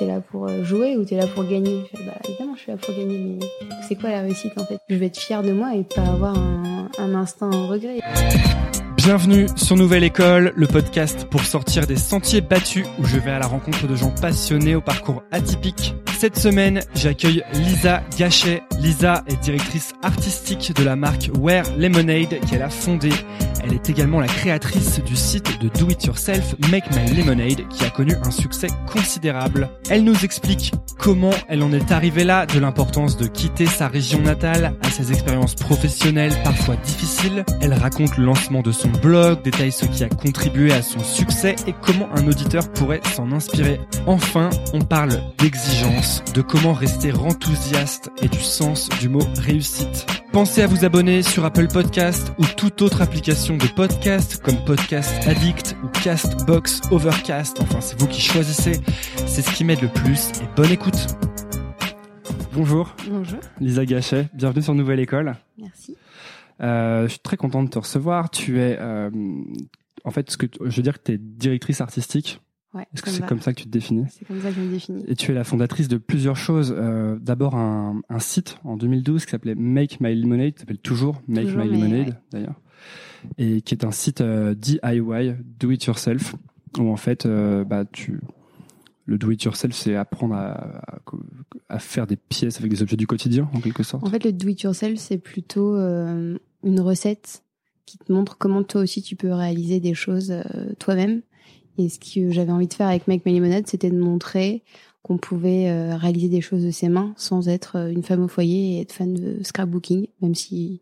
t'es là pour euh, jouer ou t'es là pour gagner je fais, Bah évidemment, je suis là pour gagner, mais c'est quoi la réussite en fait? Je vais être fière de moi et pas avoir un, un instinct regret. Bienvenue sur Nouvelle École, le podcast pour sortir des sentiers battus où je vais à la rencontre de gens passionnés au parcours atypique. Cette semaine, j'accueille Lisa Gachet. Lisa est directrice artistique de la marque Wear Lemonade qu'elle a fondée. Elle est également la créatrice du site de Do It Yourself Make My Lemonade qui a connu un succès considérable. Elle nous explique comment elle en est arrivée là, de l'importance de quitter sa région natale à ses expériences professionnelles parfois difficiles. Elle raconte le lancement de son blog, détaille ce qui a contribué à son succès et comment un auditeur pourrait s'en inspirer. Enfin, on parle d'exigence, de comment rester enthousiaste et du sens du mot réussite. Pensez à vous abonner sur Apple Podcast ou toute autre application de podcast comme Podcast Addict ou Castbox Overcast. Enfin, c'est vous qui choisissez. C'est ce qui m'aide le plus et bonne écoute. Bonjour. Bonjour. Lisa Gachet, bienvenue sur Nouvelle École. Merci. Euh, je suis très content de te recevoir. Tu es, euh, en fait, ce que je veux dire que tu es directrice artistique. Ouais, Est-ce que c'est comme ça que tu te définis? C'est comme ça que je me définis. Et tu es la fondatrice de plusieurs choses. Euh, D'abord un, un, site en 2012 qui s'appelait Make My Lemonade, qui s'appelle toujours Make Toujours, My Lemonade ouais. d'ailleurs, et qui est un site euh, DIY, Do It Yourself, où en fait, euh, bah, tu le do it yourself, c'est apprendre à, à, à faire des pièces avec des objets du quotidien, en quelque sorte. En fait, le do it yourself, c'est plutôt euh, une recette qui te montre comment toi aussi tu peux réaliser des choses euh, toi-même. Et ce que j'avais envie de faire avec Make My Lemonade, c'était de montrer qu'on pouvait euh, réaliser des choses de ses mains sans être euh, une femme au foyer et être fan de scrapbooking, même si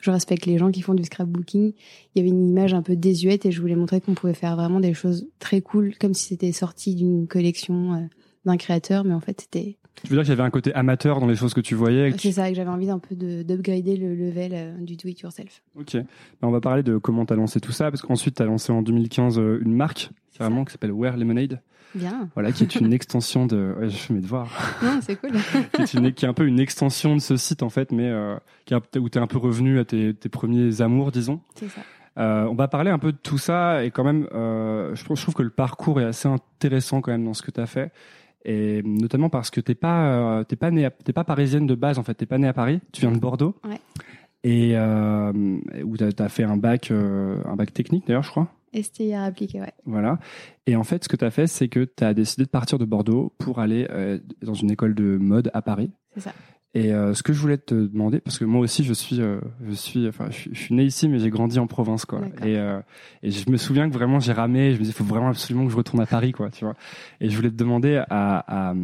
je respecte les gens qui font du scrapbooking. Il y avait une image un peu désuète et je voulais montrer qu'on pouvait faire vraiment des choses très cool, comme si c'était sorti d'une collection d'un créateur, mais en fait c'était Tu veux dire qu'il y avait un côté amateur dans les choses que tu voyais que tu- c'est ça, que j'avais envie d'un peu de- d'upgrader le level euh, du do it yourself. Ok. Ben, on va parler de comment tu as lancé tout ça, parce qu'ensuite tu as lancé en 2015 euh, une marque, carrément, qui s'appelle Wear Lemonade, Bien. voilà, qui est une extension de... Ouais, je fais mes devoirs. Non, c'est cool. qui, est une- qui est un peu une extension de ce site, en fait, mais euh, qui où tu es un peu revenu à tes, tes premiers amours, disons. c'est ça. Euh, on va parler un peu de tout ça, et quand même, euh, je, trouve, je trouve que le parcours est assez intéressant quand même dans ce que tu as fait. Et notamment parce que t'es pas, euh, t'es pas t'es pas parisienne de base en fait, t'es pas née à Paris, tu viens de Bordeaux. Ouais. Et euh, où t'as as fait un bac, euh, un bac technique d'ailleurs, je crois. STIR appliqué, ouais. Voilà. Et en fait, ce que tu as fait, c'est que tu as décidé de partir de Bordeaux pour aller euh, dans une école de mode à Paris. C'est ça. Et euh, ce que je voulais te demander, parce que moi aussi, je suis, euh, je suis, enfin, je suis, je suis né ici, mais j'ai grandi en province, quoi. Et, euh, et je me souviens que vraiment, j'ai ramé. Je me disais, il faut vraiment absolument que je retourne à Paris, quoi, tu vois. Et je voulais te demander, à, à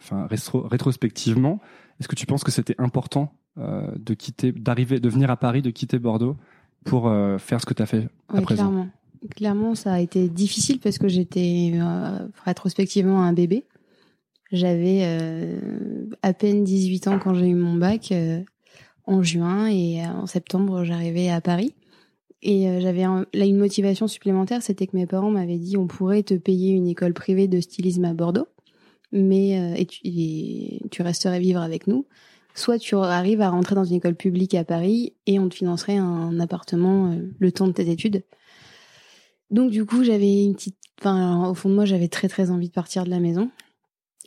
enfin, rétro- rétrospectivement, est-ce que tu penses que c'était important euh, de quitter, d'arriver, de venir à Paris, de quitter Bordeaux pour faire ce que tu as fait à Ouais, présent? clairement. Clairement, ça a été difficile parce que j'étais rétrospectivement un bébé. J'avais euh, à peine 18 ans quand j'ai eu mon bac euh, en juin et euh, en septembre, j'arrivais à Paris. Et euh, j'avais un- là une motivation supplémentaire, c'était que mes parents m'avaient dit on pourrait te payer une école privée de stylisme à Bordeaux, mais euh, et tu, et tu resterais vivre avec nous. Soit tu arrives à rentrer dans une école publique à Paris et on te financerait un appartement euh, le temps de tes études. Donc du coup, j'avais une petite, enfin, au fond de moi, j'avais très très envie de partir de la maison.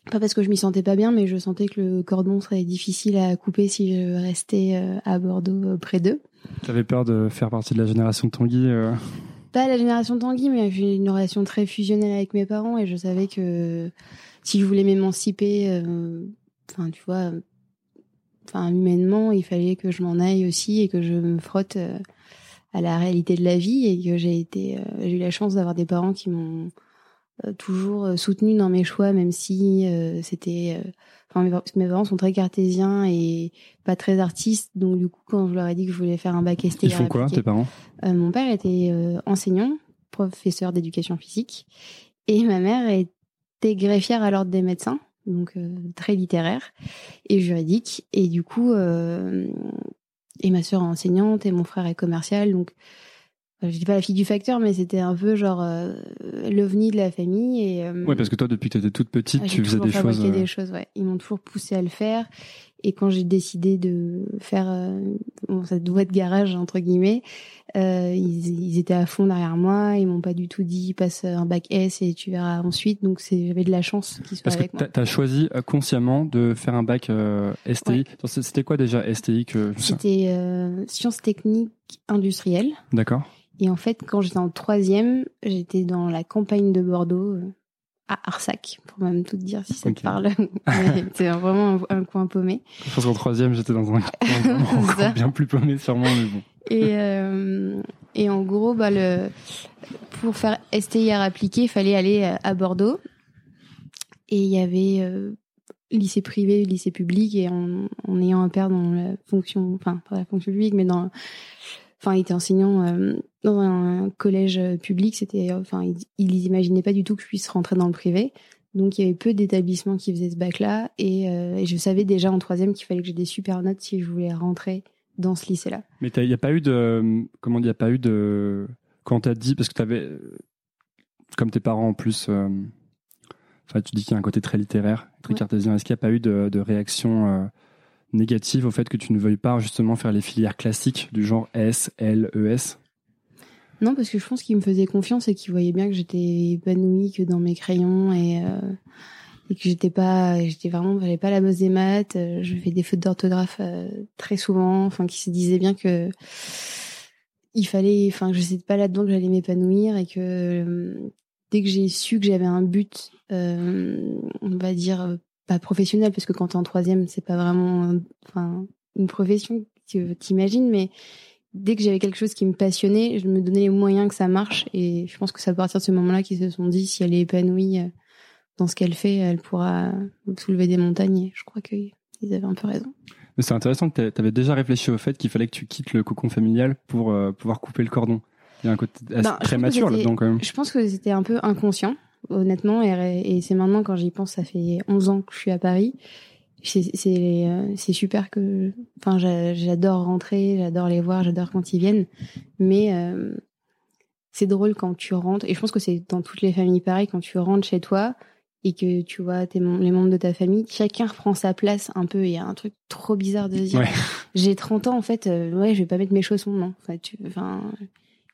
Pas parce que je m'y sentais pas bien, mais je sentais que le cordon serait difficile à couper si je restais euh, à Bordeaux euh, près d'eux. T'avais peur de faire partie de la génération Tanguy euh, Pas la génération Tanguy, mais j'ai une relation très fusionnelle avec mes parents et je savais que si je voulais m'émanciper, euh, enfin tu vois, enfin humainement, il fallait que je m'en aille aussi et que je me frotte euh, à la réalité de la vie et que j'ai été, j'ai eu la chance d'avoir des parents qui m'ont toujours euh, soutenu dans mes choix, même si euh, c'était, euh, enfin mes, parents sont très cartésiens et pas très artistes, donc du coup quand je leur ai dit que je voulais faire un bac STR Ils font quoi, tes parents? euh, mon père était euh, enseignant, professeur d'éducation physique, et ma mère était greffière à l'ordre des médecins, donc euh, très littéraire et juridique. Et du coup, euh, et ma sœur est enseignante et mon frère est commercial, donc euh, je dis pas la fille du facteur, mais c'était un peu genre euh, l'ovni de la famille. Et, euh, Ouais, parce que toi, depuis que t'étais toute petite, tu faisais des choses. euh, des choses, ouais. Ils m'ont toujours poussé à le faire. Et quand j'ai décidé de faire bon, cette de garage entre guillemets, euh, ils, ils, étaient à fond derrière moi. Ils m'ont pas du tout dit passe un bac S et tu verras ensuite. Donc c'est j'avais de la chance qu'ils soient Parce avec que moi. tu as choisi consciemment de faire un bac euh, STI. C'était quoi déjà STI que C'était euh, sciences techniques industrielles. D'accord. Et en fait, quand j'étais en troisième, j'étais dans la campagne de Bordeaux, euh, à Arsac, pour même tout te dire si ça Ok. te parle. C'était vraiment un, un coin paumé. Je pense qu'en troisième, j'étais dans un coin bien plus paumé sûrement, mais bon. Et, euh, et en gros, bah, le, pour faire STIR appliqué, il fallait aller à- à Bordeaux. Et il y avait euh, lycée privé, lycée public, et en, en ayant un père dans la fonction, enfin pas la fonction publique, mais dans, enfin il était enseignant euh, dans un collège euh, public. C'était, enfin il, il imaginait pas du tout que je puisse rentrer dans le privé. Donc il y avait peu d'établissements qui faisaient ce bac-là, et, euh, et je savais déjà en troisième qu'il fallait que j'ai des super notes si je voulais rentrer dans ce lycée-là. Mais il n'y a pas eu de. Comment dire, il n'y a pas eu de. Quand t'as dit, parce que tu avais. Comme tes parents en plus. euh, Enfin, tu dis qu'il y a un côté très littéraire, très Ouais. cartésien. Est-ce qu'il n'y a pas eu de, de réaction euh, négative au fait que tu ne veuilles pas justement faire les filières classiques du genre S, L, ES Non, parce que je pense qu'il me faisait confiance et qu'il voyait bien que j'étais épanouie que dans mes crayons et, euh, que j'étais pas, j'étais vraiment, j'avais pas la bosse des maths. euh, je fais des fautes d'orthographe euh, très souvent. Enfin, qui se disait bien que il fallait, enfin, que je sais pas là-dedans que j'allais m'épanouir et que dès que j'ai su que j'avais un but, on va dire pas professionnel, parce que quand t'es en troisième, c'est pas vraiment, enfin, une profession que t'imagines, mais dès que j'avais quelque chose qui me passionnait, je me donnais les moyens que ça marche. Et je pense que c'est à partir de ce moment-là qu'ils se sont dit, si elle est épanouie euh, dans ce qu'elle fait, elle pourra soulever des montagnes. Et je crois qu'ils avaient un peu raison. Mais c'est intéressant que tu avais déjà réfléchi au fait qu'il fallait que tu quittes le cocon familial pour euh, pouvoir couper le cordon. Il y a un côté assez- Ben, très mature là-dedans quand même. Je pense que c'était un peu inconscient, honnêtement. Et, et c'est maintenant, quand j'y pense, ça fait 11 ans que je suis à Paris. C'est euh, super que... Enfin, j'a- j'adore rentrer, j'adore les voir, j'adore quand ils viennent. Mais euh, c'est drôle quand tu rentres. Et je pense que c'est dans toutes les familles pareil, quand tu rentres chez toi et que tu vois tes, les membres de ta famille, chacun reprend sa place un peu. Il y a un truc trop bizarre de se dire, Ouais. j'ai 30 ans, en fait, euh, ouais, je vais pas mettre mes chaussons, non. Enfin, tu, enfin,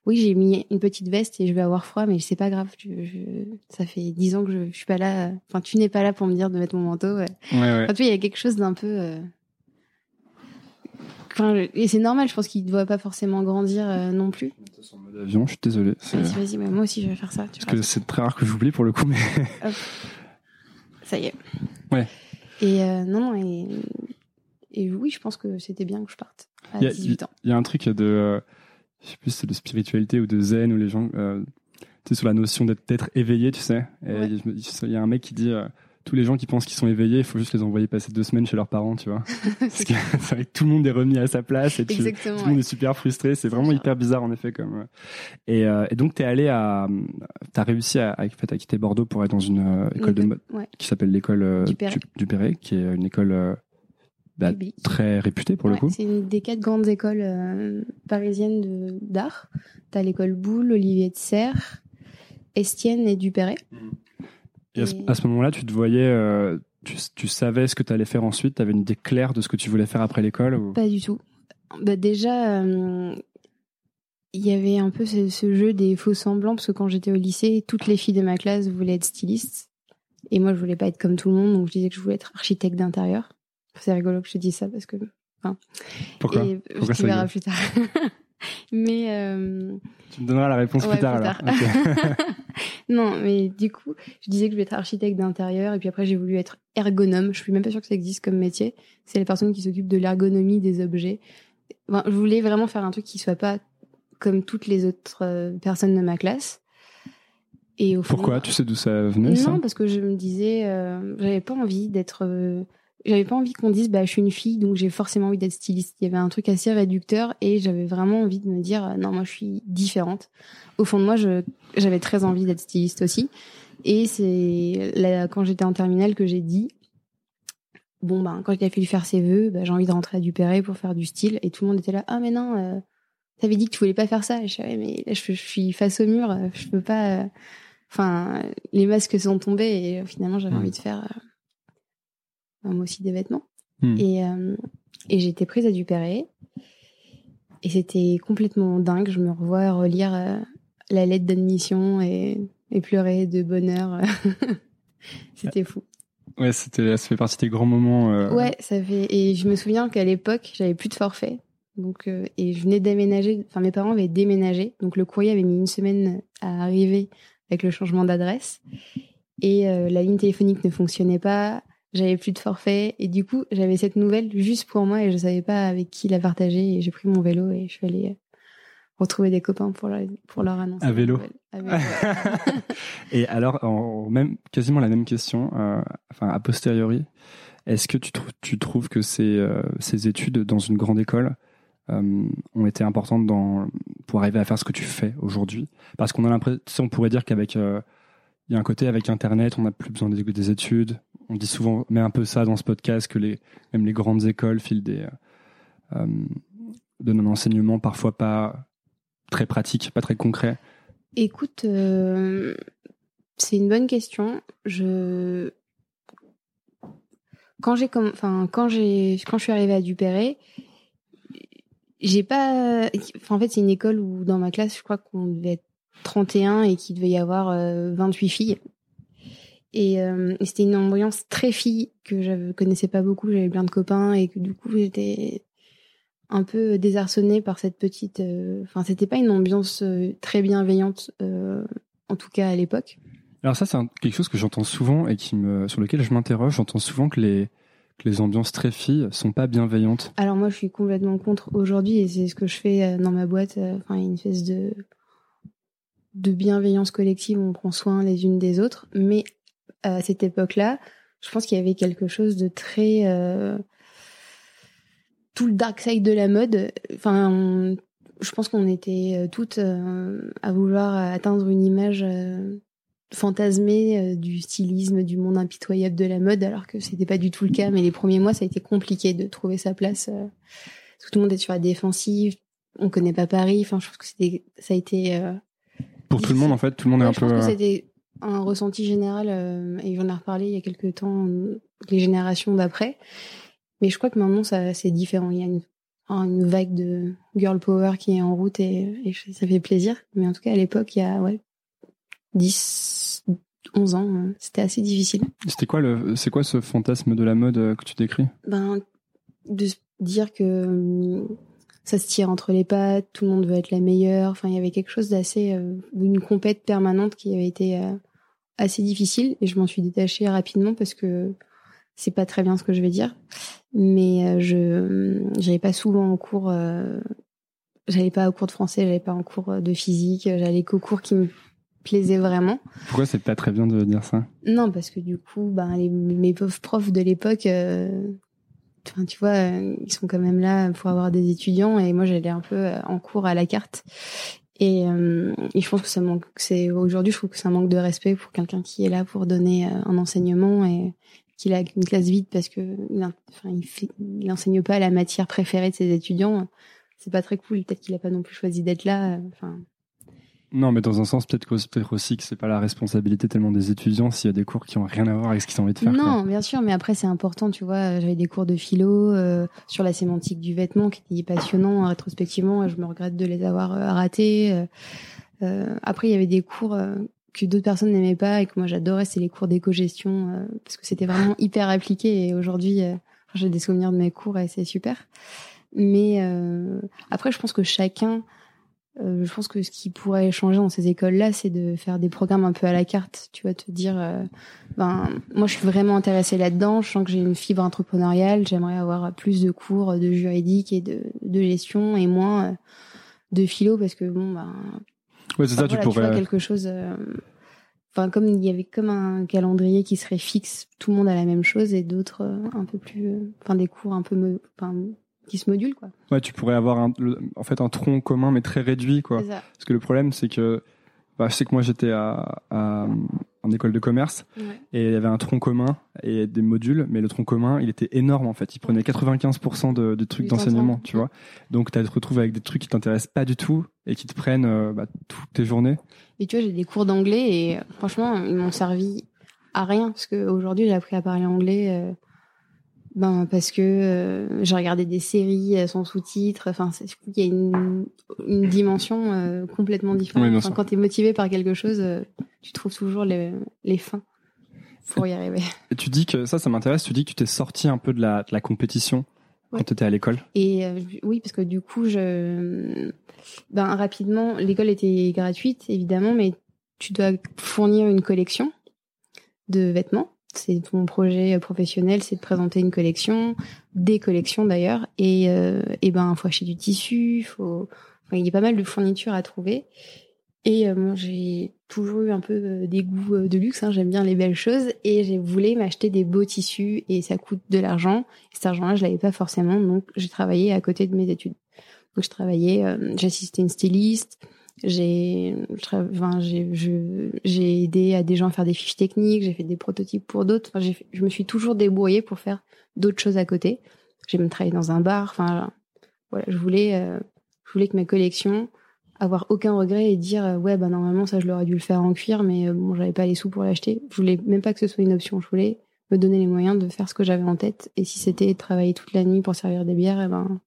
oui, j'ai mis une petite veste et je vais avoir froid, mais c'est pas grave. Je, ça fait 10 ans que je, je suis pas là. Enfin, tu n'es pas là pour me dire de mettre mon manteau. ouais. Ouais, ouais. Enfin, tu vois, il y a quelque chose d'un peu. euh, Enfin, je- et c'est normal, je pense qu'il ne doit pas forcément grandir euh, non plus. En mode avion, je suis désolé. Vas-y, vas-y, mais moi aussi je vais faire ça. Tu Parce vois. que c'est très rare que j'oublie pour le coup, mais Ça y est. Ouais. Et euh, non, non, et, et oui, je pense que c'était bien que je parte à Il y a- 18 ans. il y a un truc de, euh, je sais plus si c'est de spiritualité ou de zen où les gens, euh, tu sais, sur la notion d'être éveillé, tu sais. Ouais. il y a un mec qui dit, euh, tous les gens qui pensent qu'ils sont éveillés, il faut juste les envoyer passer deux semaines chez leurs parents, tu vois. Parce que c'est vrai que tout le monde est remis à sa place et tu, tout le monde est super frustré. C'est vraiment hyper bizarre en effet comme. euh. Et, euh, et donc t'es allé à, t'as réussi à, à, à quitter Bordeaux pour être dans une école de mode Ouais, qui s'appelle l'école Du Perret. du Perret, qui est une école bah, très réputée pour le coup. C'est une des quatre grandes écoles euh, parisiennes d'art. T'as l'école Boulle, Olivier de Serres, Estienne et Dupéret. Et à ce, moment-là, tu te voyais, euh, tu, tu savais ce que tu allais faire ensuite, tu avais une idée claire de ce que tu voulais faire après l'école ou... Pas du tout. Bah déjà, euh, il y avait un peu ce, ce jeu des faux semblants, parce que quand j'étais au lycée, toutes les filles de ma classe voulaient être stylistes. Et moi, je voulais pas être comme tout le monde, donc je disais que je voulais être architecte d'intérieur. C'est rigolo que je te dise ça, parce que Pourquoi et Pourquoi tu verras plus tard. Mais euh, Tu me donneras la réponse Ouais, plus tard plus alors. non, mais du coup, je disais que je voulais être architecte d'intérieur, et puis après j'ai voulu être ergonome. Je suis même pas sûre que ça existe comme métier. C'est les personnes qui s'occupent de l'ergonomie des objets. Enfin, je voulais vraiment faire un truc qui soit pas comme toutes les autres euh, personnes de ma classe. Et au fond, Pourquoi Tu sais d'où ça venait ça? Non, parce que je me disais, euh, j'avais pas envie d'être. euh, j'avais pas envie qu'on dise, bah, je suis une fille, donc j'ai forcément envie d'être styliste. Il y avait un truc assez réducteur et j'avais vraiment envie de me dire, euh, non, moi, je suis différente. Au fond de moi, je, j'avais très envie d'être styliste aussi. Et c'est là, quand j'étais en terminale que j'ai dit, bon, ben, quand il a fallu faire ses vœux, bah, j'ai envie de rentrer à Dupéret pour faire du style. Et tout le monde était là, ah, mais non, euh, t'avais dit que tu voulais pas faire ça. Et je ouais, mais là, je, je suis face au mur, euh, je peux pas. euh, Enfin, les masques sont tombés et finalement, j'avais envie de faire euh, moi aussi des vêtements. Hmm. Et, et j'ai été prise à Dupéré. Et c'était complètement dingue. Je me revois relire la lettre d'admission et, et pleurer de bonheur. c'était fou. Ouais, c'était, ça fait partie des grands moments. Euh... Ouais, ça fait. Et je me souviens qu'à l'époque, j'avais plus de forfait. Donc, euh, et je venais d'aménager. Enfin, mes parents avaient déménagé. Donc, le courrier avait mis une semaine à arriver avec le changement d'adresse. Et euh, la ligne téléphonique ne fonctionnait pas. J'avais plus de forfait. Et du coup, j'avais cette nouvelle juste pour moi et je savais pas avec qui la partager. Et j'ai pris mon vélo et je suis allée retrouver des copains pour leur, pour leur annoncer. À vélo. et alors, en, même, quasiment la même question, euh, enfin, a posteriori, est-ce que tu, tu trouves que ces, euh, ces études dans une grande école euh, ont été importantes dans, pour arriver à faire ce que tu fais aujourd'hui? Parce qu'on a l'impression, on pourrait dire qu'avec, il y a un côté avec Internet, on n'a plus besoin des, des, études. On dit souvent, mais un peu ça dans ce podcast, que même les grandes écoles filent des, donnent un parfois pas très pratique, pas très concret Écoute, euh, c'est une bonne question. Je quand j'ai quand je suis arrivée à Dupéré, j'ai pas en c'est une école où dans ma classe je crois qu'on devait être 31 et qu'il devait y avoir 28 euh, filles. Et, euh, et c'était une ambiance très fille que je connaissais pas beaucoup, j'avais plein de copains et que du coup j'étais un peu désarçonné par cette petite. Euh, enfin, c'était pas une ambiance euh, très bienveillante, euh, en tout cas à l'époque. Alors ça, c'est quelque chose que j'entends souvent et qui me, sur lequel je m'interroge. J'entends souvent que les que les ambiances très filles sont pas bienveillantes. Alors moi, je suis complètement contre aujourd'hui et c'est ce que je fais dans ma boîte. Enfin, une espèce de de bienveillance collective, on prend soin les unes des autres. Mais à cette époque-là, je pense qu'il y avait quelque chose de très tout le dark side de la mode. Enfin, je pense qu'on était euh, toutes euh, à vouloir atteindre une image euh, fantasmée du stylisme, du monde impitoyable de la mode, alors que c'était pas du tout le cas. Mais les premiers mois, ça a été compliqué de trouver sa place. tout le monde est sur la défensive. On connaît pas Paris. Enfin, je pense que c'était, ça a été. Pour tout le monde, en fait, tout le monde est un je peu. Pense que un ressenti général, et j'en ai reparlé il y a quelques temps, les générations d'après. Mais je crois que maintenant, ça, c'est différent. Il y a une, une, vague de girl power qui est en route et, et, ça fait plaisir. Mais en tout cas, à l'époque, il y a ouais, 10, 11 ans, hein, c'était assez difficile. C'était quoi le, c'est quoi ce fantasme de la mode euh, que tu décris? Ben, de dire que ça se tire entre les pattes, tout le monde veut être la meilleure. Enfin, il y avait quelque chose d'assez, euh, d'une compète permanente qui avait été euh, assez difficile et je m'en suis détachée rapidement parce que c'est pas très bien ce que je vais dire, mais euh, je j'allais pas souvent en cours. Euh, j'allais pas au cours de français, j'allais pas en cours de physique, j'allais qu'aux cours qui me plaisaient vraiment. Pourquoi c'est pas très bien de dire ça? Non, parce que du coup, ben les, mes pauvres profs de l'époque, euh, tu vois, ils sont quand même là pour avoir des étudiants et moi j'allais un peu en cours à la carte. Et, et je pense que ça manque. C'est aujourd'hui, je trouve que ça manque de respect pour quelqu'un qui est là pour donner un enseignement et qu'il a une classe vide parce que il, enseigne pas la matière préférée de ses étudiants, c'est pas très cool. Peut-être qu'il a pas non plus choisi d'être là. Enfin. Non, mais dans un sens, peut-être peut aussi que c'est pas la responsabilité tellement des étudiants s'il y a des cours qui ont rien à voir avec ce qu'ils ont envie de faire. Non, bien sûr, mais après c'est important, tu vois. J'avais des cours de philo euh, sur la sémantique du vêtement qui étaient passionnants hein, rétrospectivement. Je me regrette de les avoir euh, ratés. Euh, euh, après, il y avait des cours que d'autres personnes n'aimaient pas et que moi j'adorais, c'est les cours d'éco-gestion euh, parce que c'était vraiment hyper appliqué et aujourd'hui euh, j'ai des souvenirs de mes cours et c'est super. Mais euh, après, je pense que chacun, je pense que ce qui pourrait changer dans ces écoles-là, c'est de faire des programmes un peu à la carte. Tu vas te dire, ben moi je suis vraiment intéressée là-dedans. Je sens que j'ai une fibre entrepreneuriale. J'aimerais avoir plus de cours de juridique et de, de gestion et moins de philo parce que bon ben Ouais, c'est ça, tu pourrais. quelque chose. Euh, enfin, comme il y avait comme un calendrier qui serait fixe, tout le monde a la même chose et d'autres euh, un peu plus. Euh, enfin, des cours un peu. Enfin, qui se modulent, quoi. Ouais, tu pourrais avoir un, en fait un tronc commun mais très réduit, quoi. Parce que le problème, c'est que. Bah, je sais que moi j'étais à, à en école de commerce et il y avait un tronc commun et des modules, mais le tronc commun il était énorme en fait. Il prenait 95% de, de, trucs d'enseignement, tu vois. Donc tu te retrouves avec des trucs qui t'intéressent pas du tout et qui te prennent euh, bah, toutes tes journées. Et tu vois, j'ai des cours d'anglais et franchement ils m'ont servi à rien parce qu'aujourd'hui j'ai appris à parler anglais. Euh, Ben parce que euh, j'ai regardé des séries euh, sans sous-titres. Enfin, c'est- qu'il y a une, une dimension euh, complètement différente. Oui, Enfin, quand tu es motivé par quelque chose, euh, tu trouves toujours les, les fins pour y arriver. Et tu dis que ça, ça m'intéresse. Tu dis que tu t'es sorti un peu de la, de la compétition Ouais. quand tu étais à l'école. Et oui, parce que du coup, je, ben rapidement, l'école était gratuite évidemment, mais tu dois fournir une collection de vêtements. C'est ton projet professionnel, c'est de présenter une collection, des collections d'ailleurs, et euh, et ben faut acheter du tissu, faut, il y a pas mal de fournitures à trouver. Et euh, moi, j'ai toujours eu un peu euh, des goûts euh, de luxe. Hein, J'aime bien les belles choses et j'ai voulu m'acheter des beaux tissus et ça coûte de l'argent. Et cet argent-là, je l'avais pas forcément, donc j'ai travaillé à côté de mes études. Donc je travaillais, euh, j'ai assisté une styliste, j'ai, enfin, j'ai, j'ai aidé à des gens à faire des fiches techniques, j'ai fait des prototypes pour d'autres. Enfin, je me suis toujours débrouillée pour faire d'autres choses à côté. J'ai même travaillé dans un bar. Enfin, voilà, je voulais, euh, je voulais que ma collection avoir aucun regret et dire euh, ouais bah normalement ça je l'aurais dû le faire en cuir mais euh, bon j'avais pas les sous pour l'acheter je voulais même pas que ce soit une option je voulais me donner les moyens de faire ce que j'avais en tête et si c'était travailler toute la nuit pour servir des bières eh ben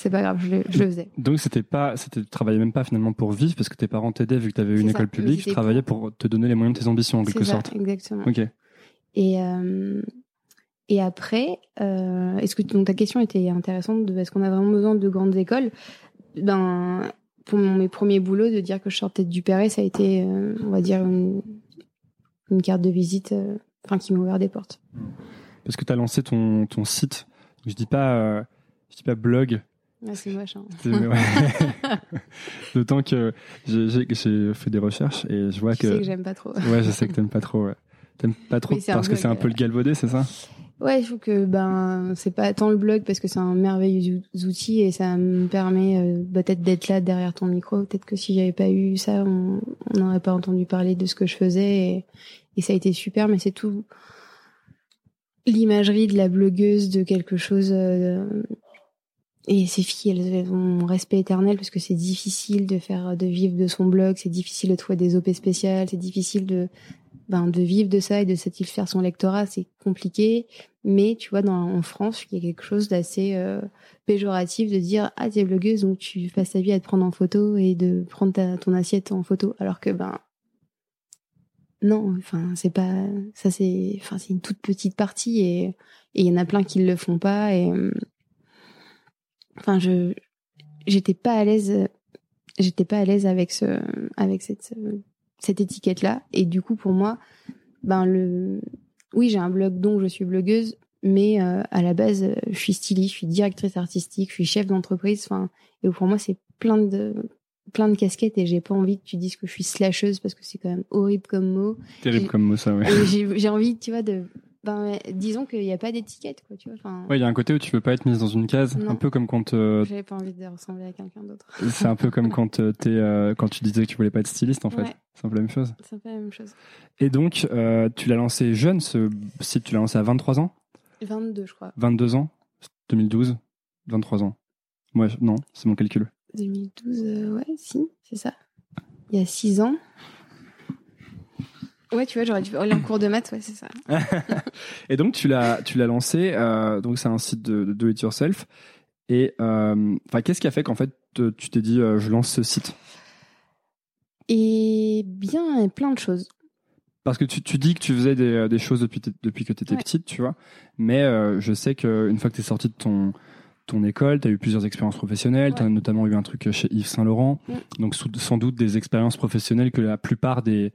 c'est pas grave je le, je le faisais Donc c'était pas, c'était, tu travaillais même pas finalement pour vivre parce que tes parents t'aidaient vu que tu avais une ça, école publique. Tu travaillais pour te donner les moyens de tes ambitions en quelque ça sorte. exactement Ok. et euh, et après euh, est-ce que donc ta question était intéressante de est-ce qu'on a vraiment besoin de grandes écoles? Ben pour mon- mes premiers boulots de dire que je sortais du Perret ça a été euh, on va dire une, une carte de visite enfin qui m'a ouvert des portes Parce que tu as lancé ton, ton site. Je dis pas, je dis pas blog. Ah, c'est moche hein. Ouais. D'autant que j'ai, fait des recherches et je vois tu sais que. que j'aime pas trop Ouais, je sais que t'aimes pas trop. Ouais. T'aimes pas trop parce que c'est un peu le galvaudé, c'est ça? Ouais, je trouve que ben c'est pas tant le blog parce que c'est un merveilleux ou- outil et ça me permet euh, peut-être d'être là derrière ton micro. Peut-être que si j'avais pas eu ça, on on n'aurait pas entendu parler de ce que je faisais et, et ça a été super. Mais c'est tout l'imagerie de la blogueuse de quelque chose. euh, et ces filles, elles ont mon respect éternel parce que c'est difficile de faire, de vivre de son blog, c'est difficile de trouver des OP spéciales, c'est difficile de, ben, de vivre de ça et de satisfaire son lectorat, c'est compliqué. Mais tu vois, dans, en France, il y a quelque chose d'assez euh, péjoratif de dire ah t'es blogueuse donc tu passes ta vie à te prendre en photo et de prendre ta, ton assiette en photo, alors que ben non, enfin c'est pas ça c'est enfin c'est une toute petite partie et il y en a plein qui le font pas et enfin je j'étais pas à l'aise j'étais pas à l'aise avec ce avec cette cette étiquette là et du coup pour moi ben le oui j'ai un blog donc je suis blogueuse mais euh, à la base je suis styliste je suis directrice artistique je suis chef d'entreprise. Enfin et pour moi c'est plein de plein de casquettes et j'ai pas envie que tu dises que je suis slasheuse parce que c'est quand même horrible comme mot. Terrible comme mot, ça, ouais. j'ai envie tu vois de ben disons qu'il n'y a pas d'étiquette quoi tu vois enfin Ouais, il y a un côté où tu veux pas être mise dans une case, Non. un peu comme quand euh, j'avais pas envie de ressembler à quelqu'un d'autre c'est un peu comme quand euh, t'es euh, quand tu disais que tu voulais pas être styliste en fait. Ouais. C'est un peu la même chose. c'est un peu la même chose Et donc tu l'as lancé jeune ce site, tu l'as lancé à 23 ans, 22 je crois 22 ans, 2012, 23 ans. Ouais, non, c'est mon calcul. 2012 euh, ouais si c'est ça il y a 6 ans ouais tu vois j'aurais dû aller en cours de maths ouais c'est ça Et donc tu l'as tu l'as lancé euh, donc c'est un site de, de do it yourself et euh, qu'est-ce qui a fait qu'en fait te- tu t'es dit euh, je lance ce site? Et bien plein de choses Parce que tu, tu dis que tu faisais des, euh, des choses depuis, depuis que tu étais Ouais. petite, tu vois. Mais je sais qu'une fois que tu es sortie de ton, ton école, tu as eu plusieurs expériences professionnelles. Tu as Ouais. notamment eu un truc chez Yves Saint-Laurent. Mm. Donc sans doute des expériences professionnelles que la plupart des,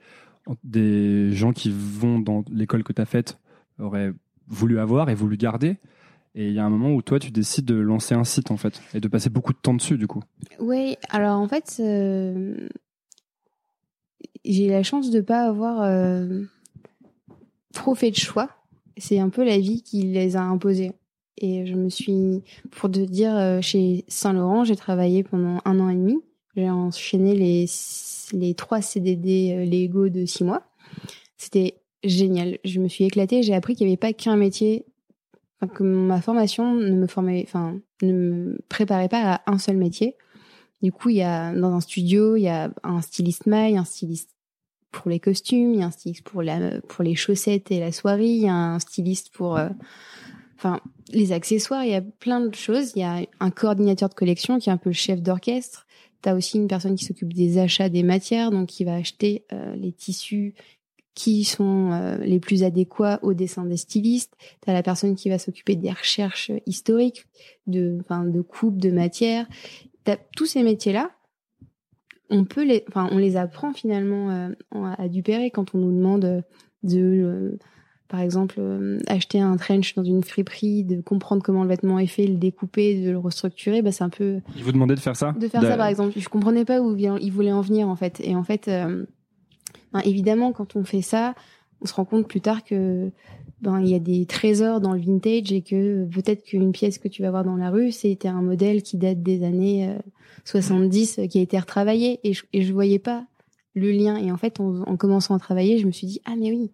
des gens qui vont dans l'école que tu as faite auraient voulu avoir et voulu garder. Et il y a un moment où toi, tu décides de lancer un site, en fait, et de passer beaucoup de temps dessus, du coup. Oui, alors en fait, euh, j'ai la chance de pas avoir euh, trop fait de choix. C'est un peu la vie qui les a imposés. Et je me suis, pour te dire, euh, chez Saint-Laurent, j'ai travaillé pendant un an et demi. J'ai enchaîné les, les trois CDD euh, Lego de six mois. C'était génial. Je me suis éclatée. J'ai appris qu'il n'y avait pas qu'un métier que ma formation ne me formait, enfin, ne me préparait pas à un seul métier. Du coup, il y a dans un studio, il y a un styliste maille, un styliste pour les costumes, il y a un styliste pour la pour les chaussettes et la soirée, il y a un styliste pour euh, les accessoires, il y a plein de choses. Il y a un coordinateur de collection qui est un peu le chef d'orchestre. Tu as aussi une personne qui s'occupe des achats des matières, donc qui va acheter euh, les tissus qui sont euh, les plus adéquats au dessin des stylistes. Tu as la personne qui va s'occuper des recherches historiques, de, de coupe, de matière. T'as tous ces métiers-là. On les, on les apprend finalement euh, à Dupéré quand on nous demande de par exemple, euh, acheter un trench dans une friperie, de comprendre comment le vêtement est fait, le découper, de le restructurer, bah, c'est un peu. Il vous demandait de faire ça De faire ça, par exemple. Je comprenais pas où il voulait en venir, en fait. Et en fait, euh, ben, évidemment, quand on fait ça, on se rend compte plus tard que ben il y a des trésors dans le vintage et que peut-être qu'une pièce que tu vas voir dans la rue, c'était un modèle qui date des années 70, euh, qui a été retravaillé. Et je, et je voyais pas le lien. Et en fait, en commençant à travailler, je me suis dit, ah mais oui,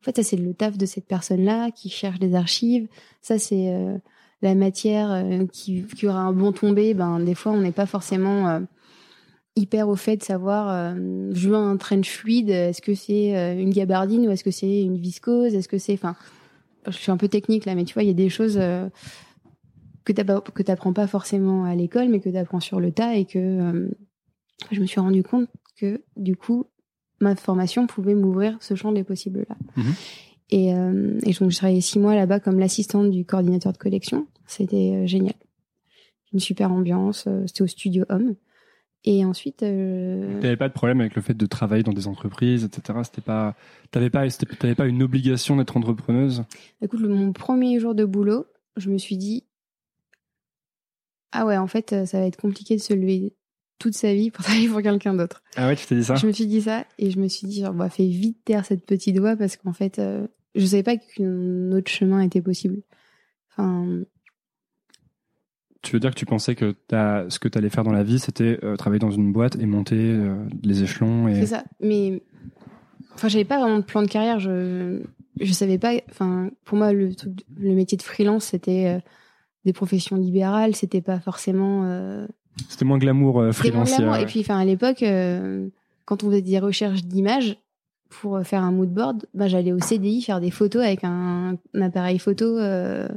en fait, ça c'est le taf de cette personne-là qui cherche des archives. Ça c'est euh, la matière euh, qui, aura un bon tombé. Ben des fois, on n'est pas forcément euh, hyper au fait de savoir. je veux un trench fluide. Est-ce que c'est une gabardine ou est-ce que c'est une viscose? Est-ce que c'est, enfin, je suis un peu technique là, mais tu vois, il y a des choses que tu que t'apprends pas forcément à l'école, mais que tu apprends sur le tas et que je me suis rendu compte que du coup ma formation pouvait m'ouvrir ce champ des possibles là. Mhm. Et, euh, et, donc, je travaillais six mois là-bas comme l'assistante du coordinateur de collection. C'était euh, génial. Une super ambiance. Euh, c'était au studio Homme. Et ensuite, euh... t'avais pas de problème avec le fait de travailler dans des entreprises, etc. C'était pas, t'avais pas, t'avais pas une obligation d'être entrepreneuse? Écoute, mon premier jour de boulot, je me suis dit, ah ouais, en fait, ça va être compliqué de se lever toute sa vie pour travailler pour quelqu'un d'autre. Ah ouais, tu t'es dit ça Je me suis dit ça et je me suis dit, genre, bah, fais vite taire cette petite voix parce qu'en fait, euh, je savais pas qu'un autre chemin était possible. Enfin. Tu veux dire que tu pensais que as, ce que tu allais faire dans la vie, c'était euh, travailler dans une boîte et monter euh, les échelons et... C'est ça, mais enfin, j'avais pas vraiment de plan de carrière. Je je savais pas. Enfin, pour moi, le le métier de freelance, c'était des professions libérales. C'était pas forcément c'était moins glamour euh, Et puis, enfin, à l'époque, euh, quand on faisait des recherches d'images pour euh, faire un mood board, bah, j'allais au CDI faire des photos avec un, appareil photo. Euh,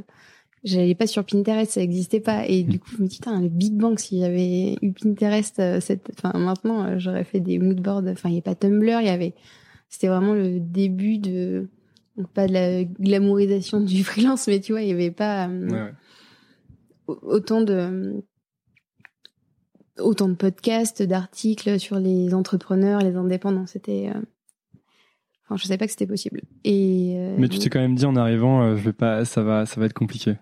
j'allais pas sur Pinterest, ça n'existait pas. Et du coup, je me dis, le Big Bang, si j'avais eu Pinterest, cette, enfin, maintenant, j'aurais fait des mood boards. Enfin, il n'y avait pas Tumblr, il y avait, c'était vraiment le début de, pas de la glamourisation du freelance, mais tu vois, il y avait pas autant de, autant de podcasts, d'articles sur les entrepreneurs, les indépendants. C'était, euh... enfin, je savais pas que c'était possible. Et euh, mais tu t'es quand même dit en arrivant, euh, je vais pas, ça va, ça va être compliqué.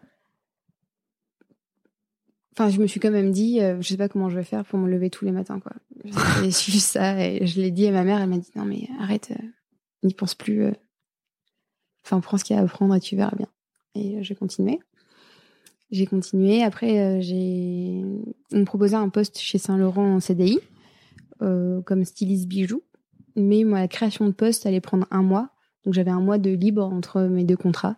Enfin, je me suis quand même dit, euh, je sais pas comment je vais faire pour me lever tous les matins, quoi. J'ai su ça et je l'ai dit à ma mère. Elle m'a dit non mais arrête, n'y pense plus. Enfin, prends ce qu'il y a à apprendre et tu verras bien. Et j'ai continué. J'ai continué. Après, euh, on me proposait un poste chez Saint Laurent en CDI euh, comme styliste bijoux, mais moi la création de poste allait prendre un mois, donc j'avais un mois de libre entre mes deux contrats.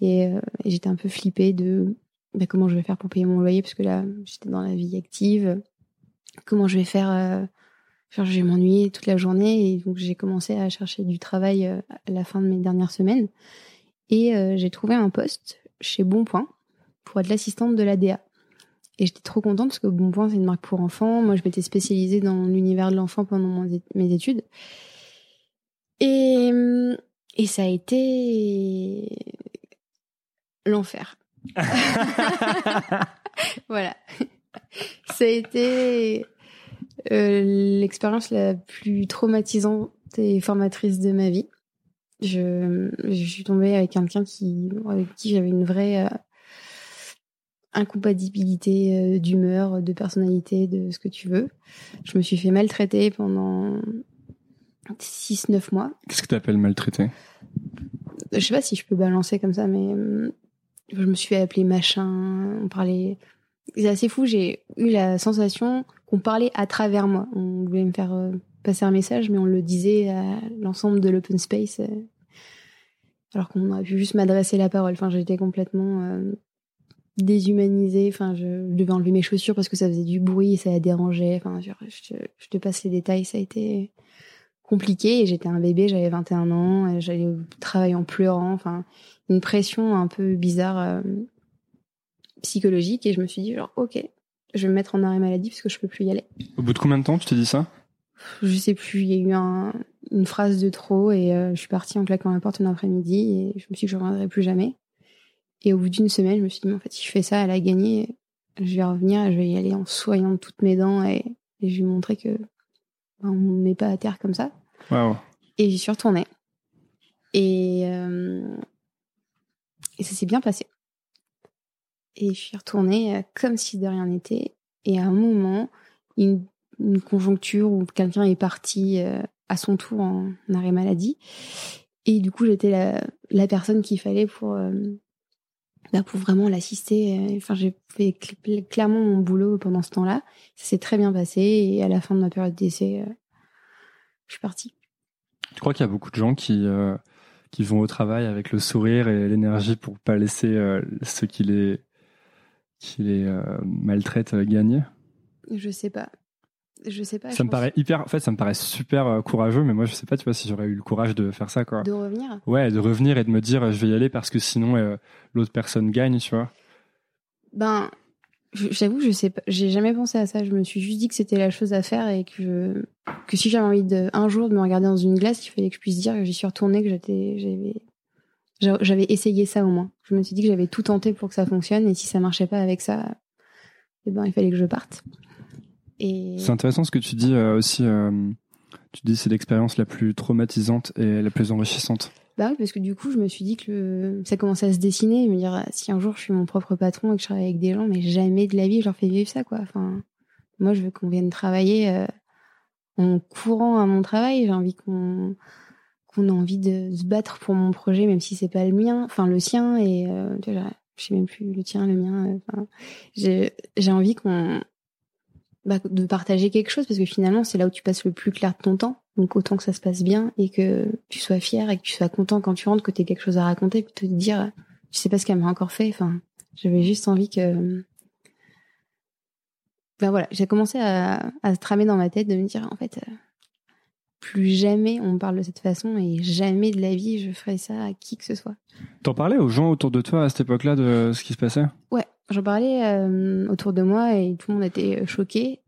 Et, euh, j'étais un peu flippée de bah, comment je vais faire pour payer mon loyer parce que là j'étais dans la vie active. Comment je vais faire je vais m'ennuyer toute la journée. Et donc j'ai commencé à chercher du travail à la fin de mes dernières semaines. Et j'ai trouvé un poste chez Bonpoint pour être l'assistante de la DA. Et j'étais trop contente parce que Bonpoint, c'est une marque pour enfants. Moi, je m'étais spécialisée dans l'univers de l'enfant pendant mes études. Et, et ça a été l'enfer. voilà. Ça a été euh, l'expérience la plus traumatisante et formatrice de ma vie. Je, je suis tombée avec quelqu'un qui, avec qui j'avais une vraie euh, incompatibilité euh, d'humeur, de personnalité, de ce que tu veux. Je me suis fait maltraiter pendant 6-9 mois. Qu'est-ce que tu appelles maltraiter? Je sais pas si je peux balancer comme ça, mais euh, je me suis fait appeler machin, on parlait... C'est assez fou, j'ai eu la sensation qu'on parlait à travers moi. On voulait me faire euh, passer un message, mais on le disait à l'ensemble de l'open space, alors qu'on aurait pu juste m'adresser la parole. Enfin, j'étais complètement déshumanisé. Enfin, je, devais enlever mes chaussures parce que ça faisait du bruit et ça dérangeait. Enfin, je, te passe les détails. Ça a été compliqué j'étais un bébé, j'avais 21 ans, j'allais travailler en pleurant, enfin une pression un peu bizarre euh, psychologique et je me suis dit genre ok, je vais me mettre en arrêt maladie parce que je peux plus y aller. Au bout de combien de temps tu t'es dit ça? Je sais plus, il y a eu un, une phrase de trop et euh, je suis partie en claquant la porte un après-midi et je me suis dit que je reviendrai plus jamais. Et au bout d'une semaine, je me suis dit mais en fait si je fais ça, elle a gagné, je vais revenir, et je vais y aller en soignant toutes mes dents et, et je vais lui montrer que ben, on ne met pas à terre comme ça. Et j'y suis retournée. Et, euh, et ça s'est bien passé. Et je suis retournée euh, comme si de rien n'était. Et à un moment, une, une conjoncture où quelqu'un est parti euh, à son tour en, arrêt maladie. Et du coup, j'étais la, la, personne qu'il fallait pour, pour vraiment l'assister. Enfin, j'ai fait clairement mon boulot pendant ce temps-là. Ça s'est très bien passé. Et à la fin de ma période d'essai, je suis partie. Tu crois qu'il y a beaucoup de gens qui euh, qui vont au travail avec le sourire et l'énergie pour pas laisser euh, ceux qui les qui les euh, maltraitent gagner? Je sais pas. Je sais pas. Ça me paraît hyper. En fait, ça me paraît super courageux, mais moi, je sais pas, tu vois, si j'aurais eu le courage de faire ça, quoi. De revenir? Ouais, de revenir et de me dire, je vais y aller parce que sinon, l'autre personne gagne, tu vois. Ben, J'avoue, je sais pas, j'ai jamais pensé à ça. Je me suis juste dit que c'était la chose à faire et que que si j'avais envie de un jour de me regarder dans une glace, il fallait que je puisse dire que j'y suis retournée, que j'étais, j'avais, j'avais essayé ça au moins. Je me suis dit que j'avais tout tenté pour que ça fonctionne et si ça marchait pas avec ça, eh ben il fallait que je parte. Et c'est intéressant ce que tu dis euh, aussi. Euh, tu dis c'est l'expérience la plus traumatisante et la plus enrichissante. Bah oui, parce que du coup, je me suis dit que ça commençait à se dessiner, me dire si un jour je suis mon propre patron et que je travaille avec des gens, mais jamais de la vie je leur fais vivre ça, quoi. Enfin, moi, je veux qu'on vienne travailler euh, en courant à mon travail. J'ai envie qu'on qu'on a envie de se battre pour mon projet, même si c'est pas le mien, enfin le sien et euh, je sais même plus le tien, le mien. Euh, j'ai envie qu'on bah, de partager quelque chose parce que finalement c'est là où tu passes le plus clair de ton temps donc autant que ça se passe bien et que tu sois fier et que tu sois content quand tu rentres, que tu aies quelque chose à raconter, plutôt que de dire, je sais pas ce qu'elle m'a encore fait. Enfin, j'avais juste envie que. Ben voilà, j'ai commencé à, à se tramer dans ma tête de me dire, en fait, euh, plus jamais on me parle de cette façon et jamais de la vie je ferai ça à qui que ce soit. T'en parlais aux gens autour de toi à cette époque-là de ce qui se passait? Ouais, j'en parlais euh, autour de moi et tout le monde était choqué.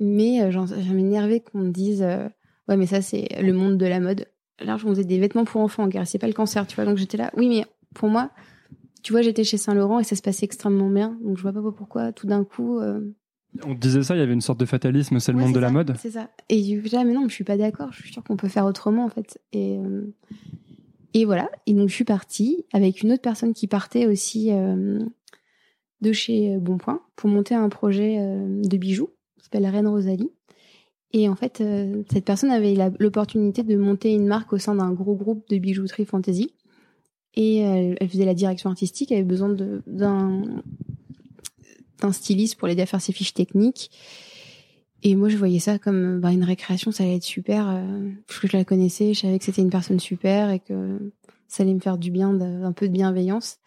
Mais euh, j'en m'énervais qu'on me dise ouais, mais ça, c'est le monde de la mode. Là, je faisais des vêtements pour enfants, car c'est pas le cancer, tu vois. Donc j'étais là, oui, mais pour moi, tu vois, j'étais chez Saint-Laurent et ça se passait extrêmement bien. Donc je vois pas pourquoi, tout d'un coup. Euh, On disait ça, il y avait une sorte de fatalisme, c'est le monde de la mode. C'est ça. Et je disais, ah, mais non, je suis pas d'accord, je suis sûre qu'on peut faire autrement, en fait. Et, euh, et voilà. Et donc je suis partie avec une autre personne qui partait aussi euh, de chez Bonpoint pour monter un projet de bijoux qui s'appelle Reine Rosalie. Et en fait, euh, cette personne avait l'opportunité de monter une marque au sein d'un gros groupe de bijouterie fantasy. Et euh, elle faisait la direction artistique, elle avait besoin d'un styliste pour l'aider à faire ses fiches techniques. Et moi, je voyais ça comme bah, une récréation, ça allait être super. Euh, que je la connaissais, je savais que c'était une personne super et que ça allait me faire du bien, un peu de bienveillance.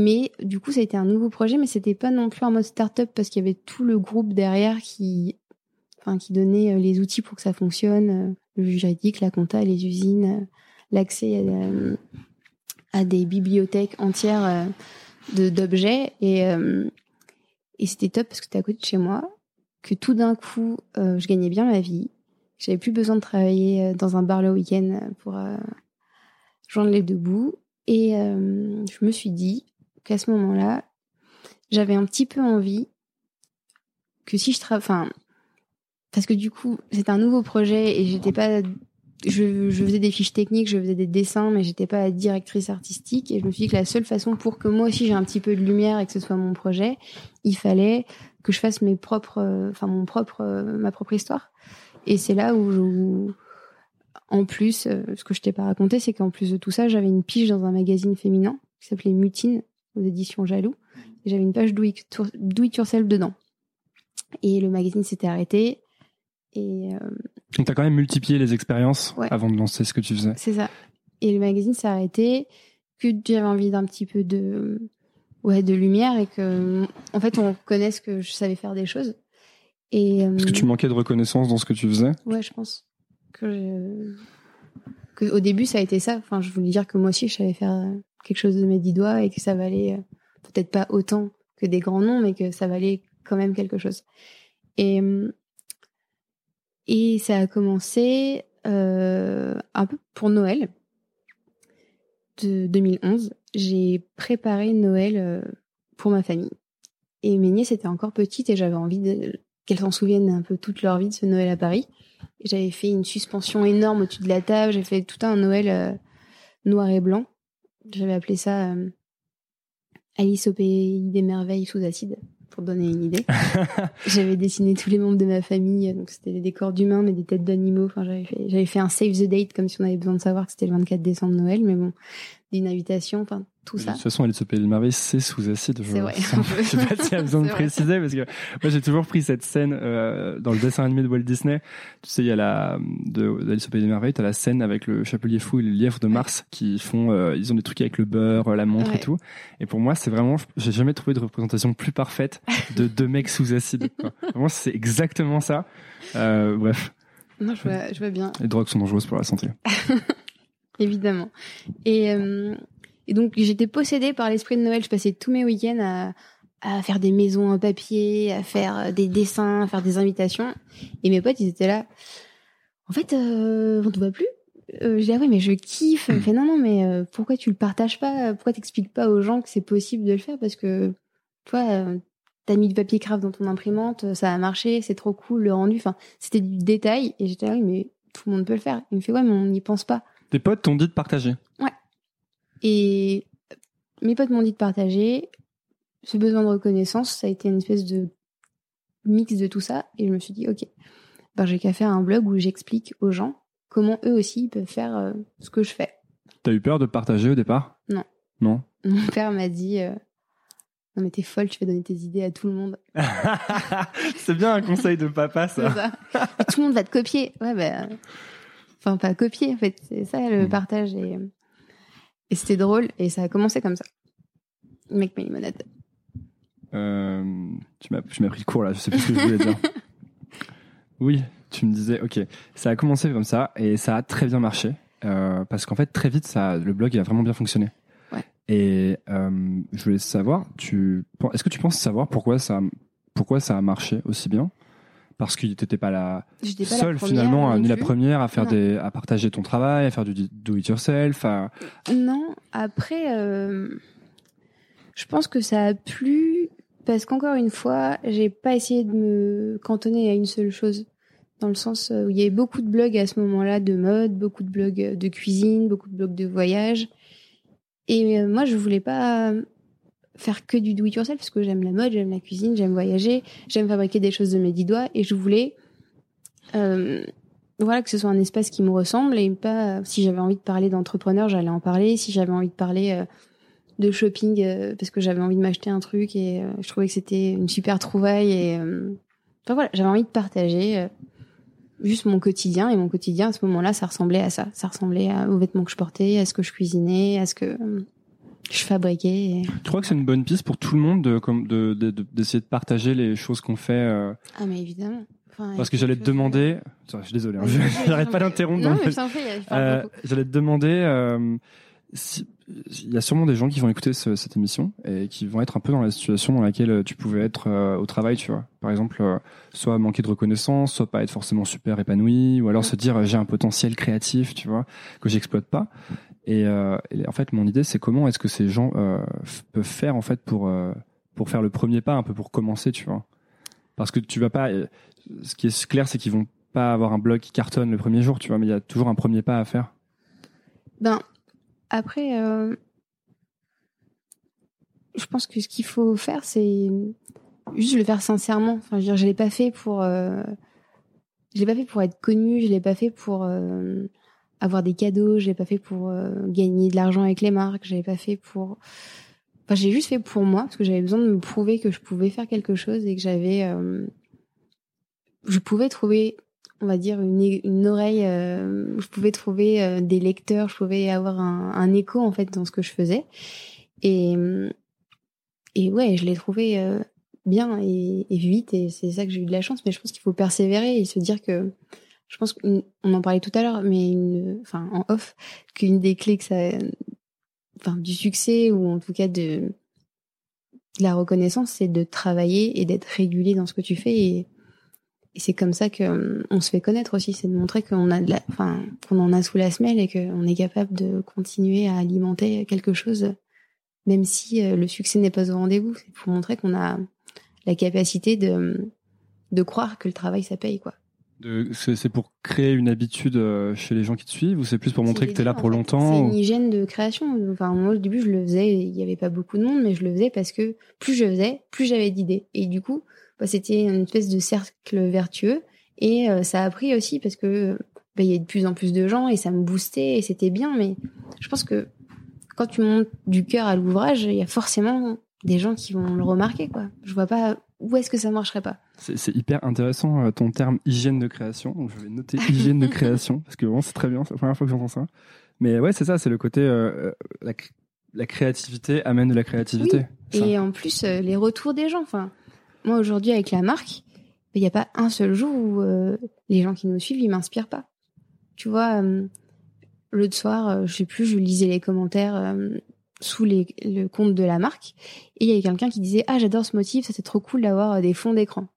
Mais du coup, ça a été un nouveau projet, mais c'était pas non plus en mode start-up parce qu'il y avait tout le groupe derrière qui enfin qui donnait euh, les outils pour que ça fonctionne, euh, le juridique, la compta, les usines, euh, l'accès à, des bibliothèques entières d'objets. Et et c'était top parce que c'était à côté de chez moi, que tout d'un coup je gagnais bien ma vie, j'avais plus besoin de travailler dans un bar le week-end pour joindre les deux bouts. Et je me suis dit qu'à ce moment-là j'avais un petit peu envie que si je travaille, parce que du coup, c'était un nouveau projet et j'étais pas je, faisais des fiches techniques, je faisais des dessins, mais j'étais pas directrice artistique. Et je me suis dit que la seule façon pour que moi aussi j'ai un petit peu de lumière et que ce soit mon projet, il fallait que je fasse mes propres, enfin mon propre, ma propre histoire. Et c'est là où, en plus, euh, ce que je t'ai pas raconté, c'est qu'en plus de tout ça, j'avais une pige dans un magazine féminin qui s'appelait Mutine aux éditions Jaloux. Et j'avais une page do it yourself dedans. Et le magazine s'était arrêté. Et, euh, Donc, tu as quand même multiplié les expériences avant de lancer ce que tu faisais. C'est ça. Et le magazine s'est arrêté, que j'avais envie d'un petit peu de, ouais, de lumière et que, en fait, on connaisse que je savais faire des choses. Et, Parce que tu manquais de reconnaissance dans ce que tu faisais Ouais, je pense. que, que au début ça a été ça. Enfin, je voulais dire que moi aussi je savais faire quelque chose de mes dix doigts et que ça valait euh, peut-être pas autant que des grands noms, mais que ça valait quand même quelque chose. Et et ça a commencé euh, un peu pour Noël de 2011. J'ai préparé Noël euh, pour ma famille. Et mes nièces étaient encore petites et j'avais envie qu'elles s'en souviennent un peu toute leur vie de ce Noël à Paris. J'avais fait une suspension énorme au-dessus de la table. J'ai fait tout un Noël noir et blanc. J'avais appelé ça euh, Alice au pays des merveilles sous acide pour donner une idée. j'avais dessiné tous les membres de ma famille, donc c'était des décors d'humains, mais des têtes d'animaux. Enfin, j'avais fait, j'avais fait un save the date comme si on avait besoin de savoir que c'était le 24 décembre Noël, mais bon, d'une invitation, enfin tout ça. De toute façon, Alice au Pays des Merveilles, c'est sous acide. C'est vrai. Je sais pas s'il y a besoin de préciser parce que moi j'ai toujours pris cette scène euh, dans le dessin animé de Walt Disney. Tu sais, il y a la de Alice au Pays des Merveilles, t'as la scène avec le chapelier fou et le lièvre de Mars qui font, euh, ils ont des trucs avec le beurre, la montre et tout. Et pour moi, c'est vraiment, j'ai jamais trouvé de représentation plus parfaite de deux mecs sous acide. Moi, c'est exactement ça. Euh, bref. Non, je vois, je vois bien. Les drogues sont dangereuses pour la santé. Évidemment. Et euh, et donc j'étais possédée par l'esprit de Noël. Je passais tous mes week-ends à, faire des maisons en papier, à faire euh, des dessins, à faire des invitations. Et mes potes, ils étaient là. En fait, euh, on te voit plus. Euh, je dis ah mais je kiffe. Il me fait non non mais euh, pourquoi tu le partages pas? Pourquoi t'expliques pas aux gens que c'est possible de le faire? Parce que toi euh, t'as mis du papier craft dans ton imprimante, ça a marché, c'est trop cool le rendu. Enfin c'était du détail et j'étais là oui mais tout le monde peut le faire. Il me fait ouais mais on n'y pense pas. Tes potes t'ont dit de partager. Ouais. Et mes potes m'ont dit de partager. Ce besoin de reconnaissance, ça a été une espèce de mix de tout ça. Et je me suis dit, ok, ben, j'ai qu'à faire un blog où j'explique aux gens comment eux aussi peuvent faire euh, ce que je fais. T'as eu peur de partager au départ? Non. Non? Mon père m'a dit, euh, non mais t'es folle, tu fais donner tes idées à tout le monde. c'est bien un conseil de papa, ça. ça. tout le monde va te copier. Ouais, ben, enfin pas copier en fait, c'est ça le mmh. partage et et c'était drôle et ça a commencé comme ça. Mec ma limonade. Euh, tu m'as pris le cours là, je sais plus ce que je voulais dire. Oui, tu me disais, ok, ça a commencé comme ça et ça a très bien marché euh, parce qu'en fait très vite ça, le blog il a vraiment bien fonctionné. Ouais. Et euh, je voulais savoir, tu, est-ce que tu penses savoir pourquoi ça, pourquoi ça a marché aussi bien? Parce que t'étais pas la seule finalement, ni la première à faire des, à partager ton travail, à faire du do it yourself. Non, après, euh, je pense que ça a plu parce qu'encore une fois, j'ai pas essayé de me cantonner à une seule chose. Dans le sens où il y avait beaucoup de blogs à ce moment-là de mode, beaucoup de blogs de cuisine, beaucoup de blogs de voyage. Et euh, moi, je voulais pas faire que du do it yourself parce que j'aime la mode, j'aime la cuisine, j'aime voyager, j'aime fabriquer des choses de mes dix doigts et je voulais euh, voilà que ce soit un espace qui me ressemble et pas si j'avais envie de parler d'entrepreneur, j'allais en parler, si j'avais envie de parler euh, de shopping euh, parce que j'avais envie de m'acheter un truc et je trouvais que c'était une super trouvaille et enfin voilà, j'avais envie de partager juste mon quotidien et mon quotidien à ce moment-là, ça ressemblait à ça, ça ressemblait aux vêtements que je portais, à ce que je cuisinais, à ce que je fabriquais. Tu crois que c'est une bonne piste pour tout le monde de comme de d'essayer de, partager les choses qu'on fait euh... Ah mais évidemment. Enfin, Parce que j'allais te demander, je suis désolé, hein, j'arrête pas d'interrompre. Non, mais fait, euh, j'allais te demander, euh, si, il y a sûrement des gens qui vont écouter ce, cette émission et qui vont être un peu dans la situation dans laquelle tu pouvais être au travail, tu vois. Par exemple, soit manquer de reconnaissance, soit pas être forcément super épanoui, ou alors se dire j'ai un potentiel créatif, tu vois, que j'exploite pas. Et, euh, et, en fait, mon idée, c'est comment est-ce que ces gens euh, peuvent faire en fait pour euh, pour faire le premier pas, un peu pour commencer, tu vois? Parce que tu vas pas. Ce qui est clair, c'est qu'ils vont pas avoir un blog qui cartonne le premier jour, tu vois, mais il y a toujours un premier pas à faire. Ben après, je pense que ce qu'il faut faire, c'est juste le faire sincèrement. Enfin, je veux dire, l'ai pas fait pour. je l'ai pas fait pour être connu. Je l'ai pas fait pour avoir des cadeaux, j'ai pas fait pour euh, gagner de l'argent avec les marques, j'avais pas fait pour enfin j'ai juste fait pour moi parce que j'avais besoin de me prouver que je pouvais faire quelque chose et que j'avais euh, je pouvais trouver on va dire une, une oreille euh, je pouvais trouver des lecteurs, je pouvais avoir un, écho en fait dans ce que je faisais. Et et ouais, je l'ai trouvé bien et vite et c'est ça que j'ai eu de la chance mais je pense qu'il faut persévérer et se dire que je pense qu'on en parlait tout à l'heure, mais une, enfin en off, qu'une des clés que ça, enfin du succès ou en tout cas de, la reconnaissance, c'est de travailler et d'être régulier dans ce que tu fais et, c'est comme ça que on se fait connaître aussi, c'est de montrer qu'on a de la, enfin qu'on en a sous la semelle et qu'on est capable de continuer à alimenter quelque chose, même si euh, le succès n'est pas au rendez-vous. C'est pour montrer qu'on a la capacité de de croire que le travail ça paye quoi. C'est pour créer une habitude euh, chez les gens qui te suivent ou c'est plus pour montrer que tu es là pour longtemps C'est une hygiène de création. Enfin, moi, au début, je le faisais, il n'y avait pas beaucoup de monde, mais je le faisais parce que plus je faisais, plus j'avais d'idées. Et du coup, bah, c'était une espèce de cercle vertueux. Et euh, ça a pris aussi parce que bah, il y a de plus en plus de gens et ça me boostait et c'était bien. Mais je pense que quand tu montes du cœur à l'ouvrage, il y a forcément des gens qui vont le remarquer. Quoi. Je vois pas où est-ce que ça marcherait pas C'est hyper intéressant euh, ton terme hygiène de création. Donc je vais noter hygiène de création parce que vraiment c'est très bien. C'est la première fois que j'entends ça. Mais ouais, c'est ça, c'est le côté euh, euh, la, créativité amène de la créativité. Et en plus les retours des gens. Enfin, moi aujourd'hui avec la marque, il n'y a pas un seul jour où les gens qui nous suivent ils m'inspirent pas. Tu vois, l'autre soir, je sais plus, je lisais les commentaires sous les, le compte de la marque. Et il y avait quelqu'un qui disait Ah, j'adore ce motif, ça c'est trop cool d'avoir des fonds d'écran.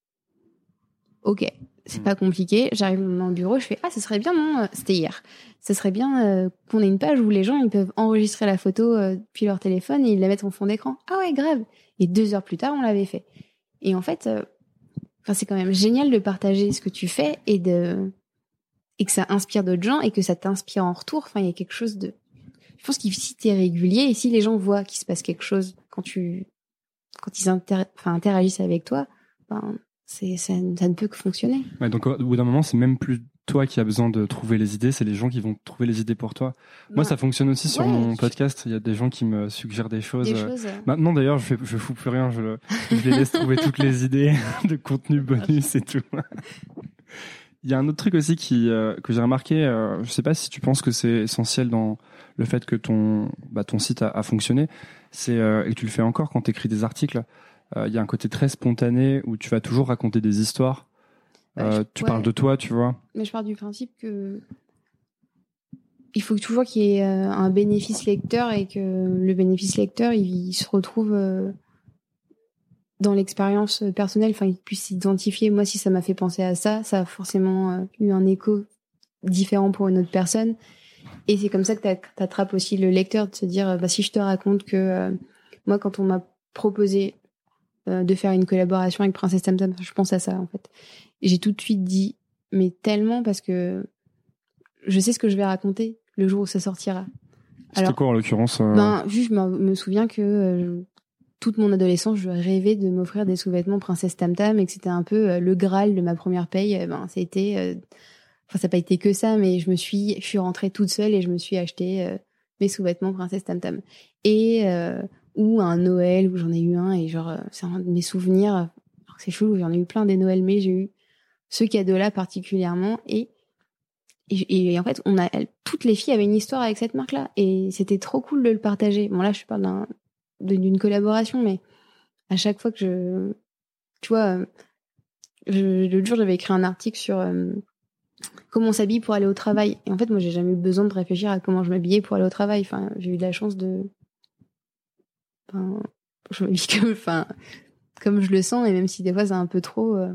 Ok, c'est hmm. pas compliqué. J'arrive dans le bureau, je fais Ah, ce serait bien, non euh, C'était hier. Ce serait bien euh, qu'on ait une page où les gens ils peuvent enregistrer la photo depuis leur téléphone et ils la mettent en fond d'écran. Ah ouais, grave. Et deux heures plus tard, on l'avait fait. Et en fait, enfin c'est quand même génial de partager ce que tu fais et de et que ça inspire d'autres gens et que ça t'inspire en retour. Enfin, il y a quelque chose de je pense que si tu es régulier et si les gens voient qu'il se passe quelque chose quand tu quand ils interagissent avec toi, ben, c'est ça, ne peut que fonctionner. Ouais, donc au bout d'un moment, c'est même plus toi qui as besoin de trouver les idées, c'est les gens qui vont trouver les idées pour toi. Moi, ça fonctionne aussi sur mon podcast. Il y a des gens qui me suggèrent des choses. Maintenant, d'ailleurs, je, je fous plus rien. Je, je les laisse trouver toutes les idées de contenu bonus et tout. Il y a un autre truc aussi qui euh, que j'ai remarqué. Euh, je sais pas si tu penses que c'est essentiel dans le fait que ton bah, ton site a, fonctionné. C'est euh, et que tu le fais encore quand tu écris des articles. Il y a un côté très spontané où tu vas toujours raconter des histoires. Bah, tu parles de toi, tu vois. Mais je pars du principe que il faut toujours qu'il y ait un bénéfice lecteur et que le bénéfice lecteur il se retrouve dans l'expérience personnelle, enfin, ils puissent s'identifier. Moi, si ça m'a fait penser à ça, ça a forcément euh, eu un écho différent pour une autre personne. Et c'est comme ça que tu attrapes aussi le lecteur de se dire, bah, si je te raconte que euh, moi, quand on m'a proposé euh, de faire une collaboration avec Princesse Tam je pense à ça en fait. J'ai tout de suite dit, mais tellement parce que je sais ce que je vais raconter le jour où ça sortira. C'était quoi en l'occurrence Ben, juste, je me souviens que toute mon adolescence, je rêvais de m'offrir des sous-vêtements princesse Tam Tam et que c'était un peu euh, le graal de ma première paye. Ben, c'était, euh, enfin, ça n'a pas été que ça, mais je me suis, je suis rentrée toute seule et je me suis acheté euh, mes sous-vêtements princesse Tam Tam. Et, ou un Noël où j'en ai eu un et genre, c'est un de mes souvenirs. C'est fou, j'en ai eu plein des Noëls, mais j'ai eu ce cadeau-là particulièrement et et, en fait, on a toutes les filles avaient une histoire avec cette marque-là et c'était trop cool de le partager. Bon là, je parle d'un d'une collaboration, mais à chaque fois que je, tu vois, je, l'autre jour j'avais écrit un article sur euh, comment on s'habille pour aller au travail. Et en fait, moi, j'ai jamais eu besoin de réfléchir à comment je m'habillais pour aller au travail. Enfin, j'ai eu de la chance de, enfin, je m'habille comme, enfin, comme je le sens, et même si des fois c'est un peu trop, euh,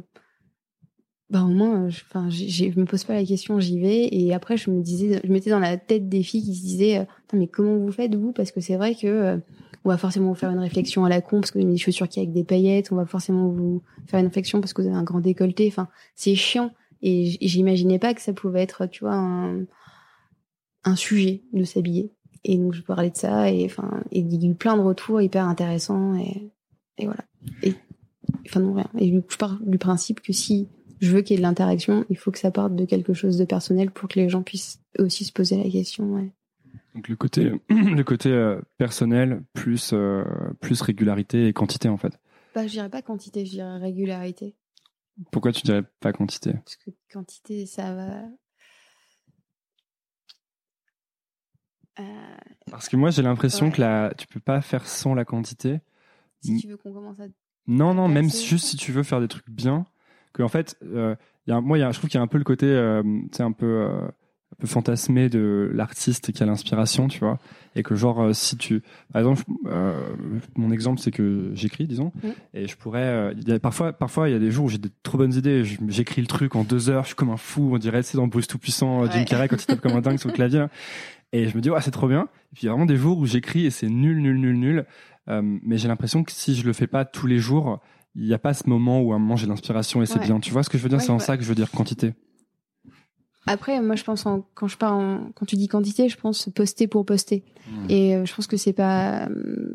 bah au moins, je, enfin, je me pose pas la question, j'y vais. Et après, je me disais, je mettais dans la tête des filles qui se disaient, euh, mais comment vous faites vous? Parce que c'est vrai que on va forcément vous faire une réflexion à la con parce que vous avez des chaussures qui avec des paillettes, on va forcément vous faire une réflexion parce que vous avez un grand décolleté. Enfin, c'est chiant. Et j'imaginais pas que ça pouvait être, tu vois, un sujet de s'habiller. Et donc je parlais de ça et enfin, et il y a eu plein de retours hyper intéressants et, et voilà. Et enfin non rien. Et je pars du principe que si je veux qu'il y ait de l'interaction, il faut que ça parte de quelque chose de personnel pour que les gens puissent aussi se poser la question. Ouais. Donc le côté, le côté euh, personnel plus, euh, plus régularité et quantité en fait. Bah, je dirais pas quantité, je dirais régularité. Pourquoi tu dirais pas quantité? Parce que quantité, ça va. Parce que moi j'ai l'impression que la, tu peux pas faire sans la quantité. Si tu veux qu'on commence à. Non, non, même juste si tu veux faire des trucs bien, que en fait, euh, y a, moi, y a, je trouve qu'il y a un peu le côté, euh, c'est euh, un peu fantasmé de l'artiste qui a l'inspiration, tu vois, et que genre euh, si tu, par exemple, euh, mon exemple c'est que j'écris, disons, et je pourrais, euh, il y a parfois, parfois il y a des jours où j'ai des trop bonnes idées, j'écris le truc en deux heures, je suis comme un fou, on dirait, c'est dans Bruce tout puissant, Jim. Carrey quand il tape comme un dingue sur le clavier, et je me dis ouais c'est trop bien, et puis il y a vraiment des jours où j'écris et c'est nul, nul, nul, nul, Euh, mais j'ai l'impression que si je le fais pas tous les jours, il n'y a pas ce moment où à un moment j'ai l'inspiration et c'est Ouais. bien. Tu vois ce que je veux dire? Ouais, C'est en ça que je veux dire quantité. Après, moi, je pense en, quand je parle en, quand tu dis quantité, je pense poster pour poster. Mm. Et euh, je pense que c'est pas, euh,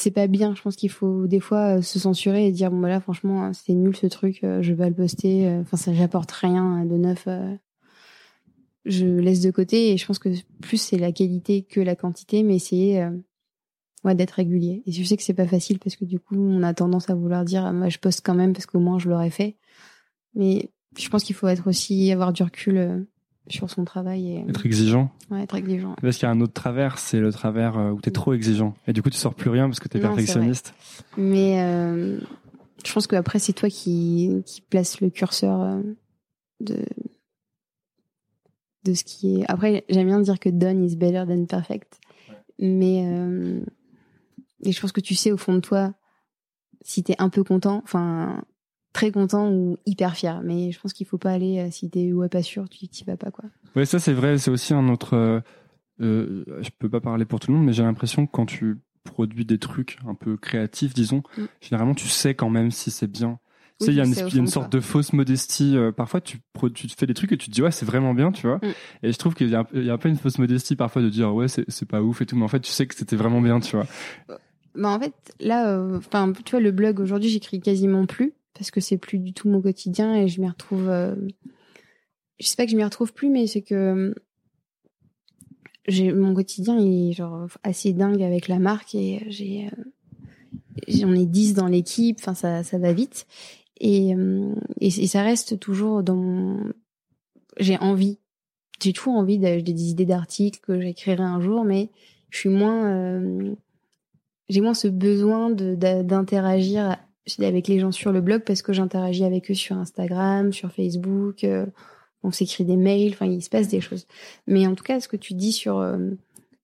c'est pas bien. Je pense qu'il faut des fois euh, se censurer et dire bon bah là, franchement, euh, c'était nul ce truc, euh, je vais pas le poster. Enfin, ça j'apporte rien de neuf. je laisse de côté et je pense que plus c'est la qualité que la quantité, mais essayer ouais, d'être régulier. Et je sais que c'est pas facile parce que du coup, on a tendance à vouloir dire moi je poste quand même parce qu'au moins je l'aurais fait. Mais je pense qu'il faut être aussi avoir du recul euh, sur son travail et Être exigeant. ouais, être exigeant. Parce qu'il y a un autre travers, c'est le travers euh, où t'es trop exigeant. Et du coup, tu sors plus rien parce que Non, c'est perfectionniste. Mais euh, je pense qu'après, c'est toi qui, qui place le curseur de, de ce qui est. Après, j'aime bien dire que done is better than perfect. Mais euh, et je pense que tu sais au fond de toi si t'es un peu content, enfin très content ou hyper fier. Mais je pense qu'il faut pas aller euh, si t'es ouais pas sûr, tu t'y vas pas quoi. Ouais, ça c'est vrai. C'est aussi un autre. Euh, euh, je peux pas parler pour tout le monde, mais j'ai l'impression que quand tu produis des trucs un peu créatifs, disons, Mm. généralement tu sais quand même si c'est bien. Tu sais, il y a une, y a sorte de fausse modestie. euh, parfois, tu, tu fais des trucs et tu te dis, ouais, c'est vraiment bien, tu vois. Mm. Et je trouve qu'il y, a il y a un peu une fausse modestie parfois de dire, ouais, c'est c'est pas ouf et tout. Mais en fait, tu sais que c'était vraiment bien, tu vois. Bah en fait, là, euh, enfin, tu vois, le blog aujourd'hui, j'écris quasiment plus parce que c'est plus du tout mon quotidien et je m'y retrouve. euh, Je sais pas que je m'y retrouve plus, mais c'est que euh, j'ai mon quotidien est genre assez dingue avec la marque et j'ai euh, j'en ai 10 dans l'équipe. Enfin, ça ça va vite et euh, et, et ça reste toujours dans mon. J'ai envie. J'ai toujours envie d'avoir des idées d'articles que j'écrirai un jour, mais je suis moins. j'ai moins ce besoin de- avec les gens sur le blog parce que j'interagis avec eux sur Instagram, sur Facebook, euh, on s'écrit des mails, enfin il se passe des choses. Mais en tout cas, ce que tu dis sur euh,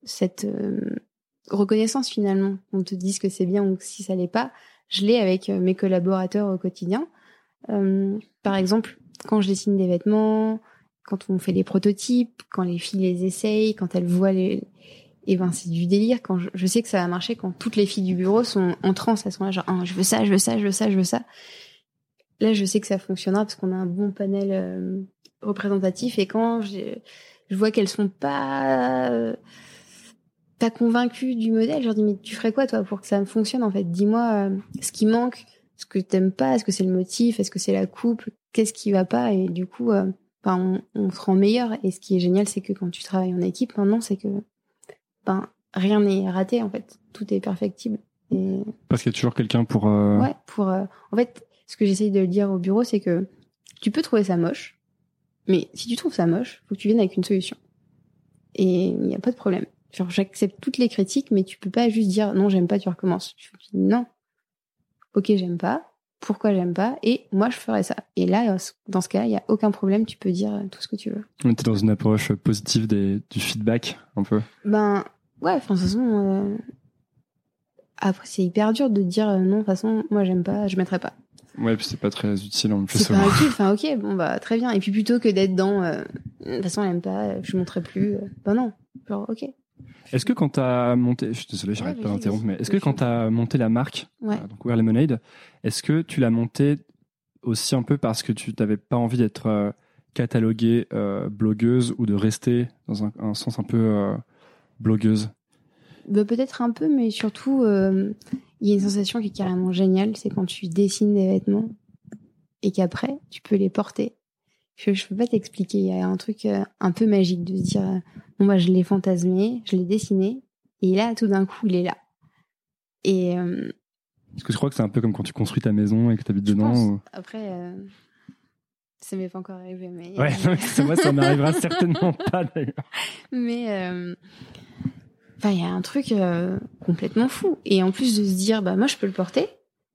cette euh, reconnaissance finalement, on te dise que c'est bien ou si ça l'est pas, je l'ai avec mes collaborateurs au quotidien. Par exemple, quand je dessine des vêtements, quand on fait des prototypes, quand les filles les essayent, quand elles voient les, et ben c'est du délire quand je, je sais que ça va marcher quand toutes les filles du bureau sont en transe elles sont là genre Ah, je veux ça je veux ça je veux ça je veux ça. Là je sais que ça fonctionnera parce qu'on a un bon panel euh, représentatif et quand j'ai- je vois qu'elles sont pas euh, pas convaincues du modèle je leur dis mais tu ferais quoi toi pour que ça fonctionne en fait? Dis-moi euh, ce qui manque ce que t'aimes pas est-ce que c'est le motif est-ce que c'est la coupe qu'est-ce qui va pas? Et du coup ben, on, on se rend meilleur. Et ce qui est génial c'est que quand tu travailles en équipe maintenant c'est que ben, rien n'est raté en fait. Tout est perfectible. Et Parce qu'il y a toujours quelqu'un pour. euh, ouais, pour euh, en fait, ce que j'essaye de dire au bureau, c'est que tu peux trouver ça moche, mais si tu trouves ça moche, faut que tu viennes avec une solution. Et il n'y a pas de problème. Genre, j'accepte toutes les critiques, mais tu peux pas juste dire non, j'aime pas, tu recommences. Tu dis non. Ok, j'aime pas. Pourquoi j'aime pas? Et moi, je ferais ça. Et là, dans ce cas, il y a aucun problème. Tu peux dire tout ce que tu veux. On était dans une approche positive des, du feedback, un peu. Ben, ouais, enfin, de toute façon, euh, après, c'est hyper dur de dire euh, non, de toute façon, moi, j'aime pas, je mettrai pas. Ouais, puis c'est pas très utile en plus. C'est pas utile, enfin, ok, bon, bah, très bien. Et puis, plutôt que d'être dans, euh, de toute façon, elle aime pas, je montrerai plus, euh, ben non. Genre, ok. Est-ce que quand t'as monté, je suis désolé, j'arrête Ouais, pas d'interrompre, mais est-ce que quand t'as monté la marque, Ouais. euh, donc Wear Lemonade, est-ce que tu l'as montée aussi un peu parce que tu t'avais pas envie d'être euh, cataloguée euh, blogueuse ou de rester dans un, un sens un peu euh, blogueuse Bah, peut-être un peu, mais surtout, euh, il y a une sensation qui est carrément géniale, c'est quand tu dessines des vêtements et qu'après, tu peux les porter. Je, je peux pas t'expliquer, il y a un truc euh, un peu magique de se dire, euh, bon, bah, je l'ai fantasmé, je l'ai dessiné, et là, tout d'un coup, il est là. Et euh, Est-ce que tu crois que c'est un peu comme quand tu construis ta maison et que tu habites je dedans ou- après, euh, ça m'est pas encore arrivé, mais... Ouais, ça, moi ça m'arrivera certainement pas d'ailleurs. Mais euh, enfin, il y a un truc euh, complètement fou. Et en plus de se dire, bah moi je peux le porter,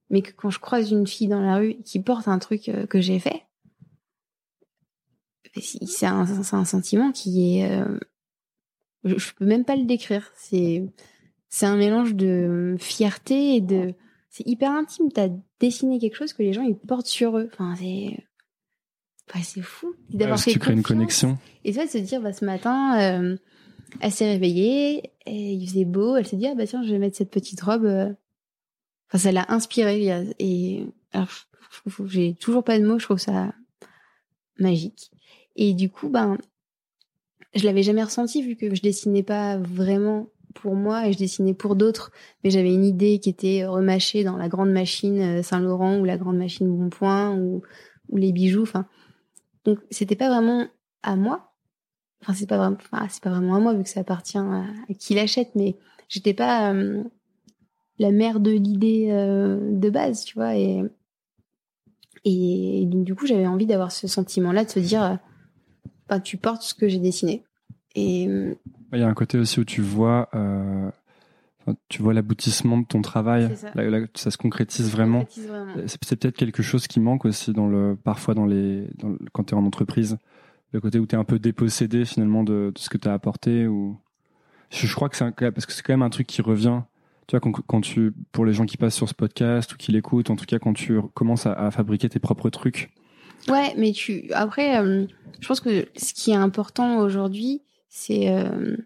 mais que quand je croise une fille dans la rue qui porte un truc euh, que j'ai fait, c'est un, un, sentiment qui est, euh, je, je, peux même pas le décrire. C'est, c'est un mélange de fierté et de, c'est hyper intime. T'as dessiné quelque chose que les gens ils portent sur eux. Enfin, c'est, enfin, c'est fou d'avoir fait. Tu crées une connexion. Et ça, de se dire, bah, ce matin, euh, elle s'est réveillée, et il faisait beau, elle s'est dit, ah bah tiens, je vais mettre cette petite robe. Euh. Enfin, ça l'a inspirée. Et j'ai toujours pas de mots, je trouve ça magique. Et du coup, ben, je l'avais jamais ressenti vu que je dessinais pas vraiment pour moi et je dessinais pour d'autres, mais j'avais une idée qui était remâchée dans la grande machine euh, Saint-Laurent ou la grande machine Bonpoint ou, ou les bijoux. Enfin, donc c'était pas vraiment à moi. Enfin, c'est pas vraiment, enfin, c'est pas vraiment à moi vu que ça appartient à, qui l'achète, mais j'étais pas euh, la mère de l'idée euh, de base, tu vois. Et, et donc du coup, j'avais envie d'avoir ce sentiment-là de se dire tu portes ce que j'ai dessiné. Et il y a un côté aussi où tu vois, euh, tu vois l'aboutissement de ton travail. Ça. se concrétise vraiment. C'est peut-être quelque chose qui manque aussi dans le, parfois dans les, quand tu es en entreprise, le côté où tu es un peu dépossédé finalement de, ce que tu as apporté. Ou je, crois que c'est parce que c'est quand même un truc qui revient. Tu vois, quand, tu, pour les gens qui passent sur ce podcast ou qui l'écoutent, en tout cas quand tu commences à, à fabriquer tes propres trucs, Ouais, mais tu après, euh, je pense que ce qui est important aujourd'hui, c'est, euh...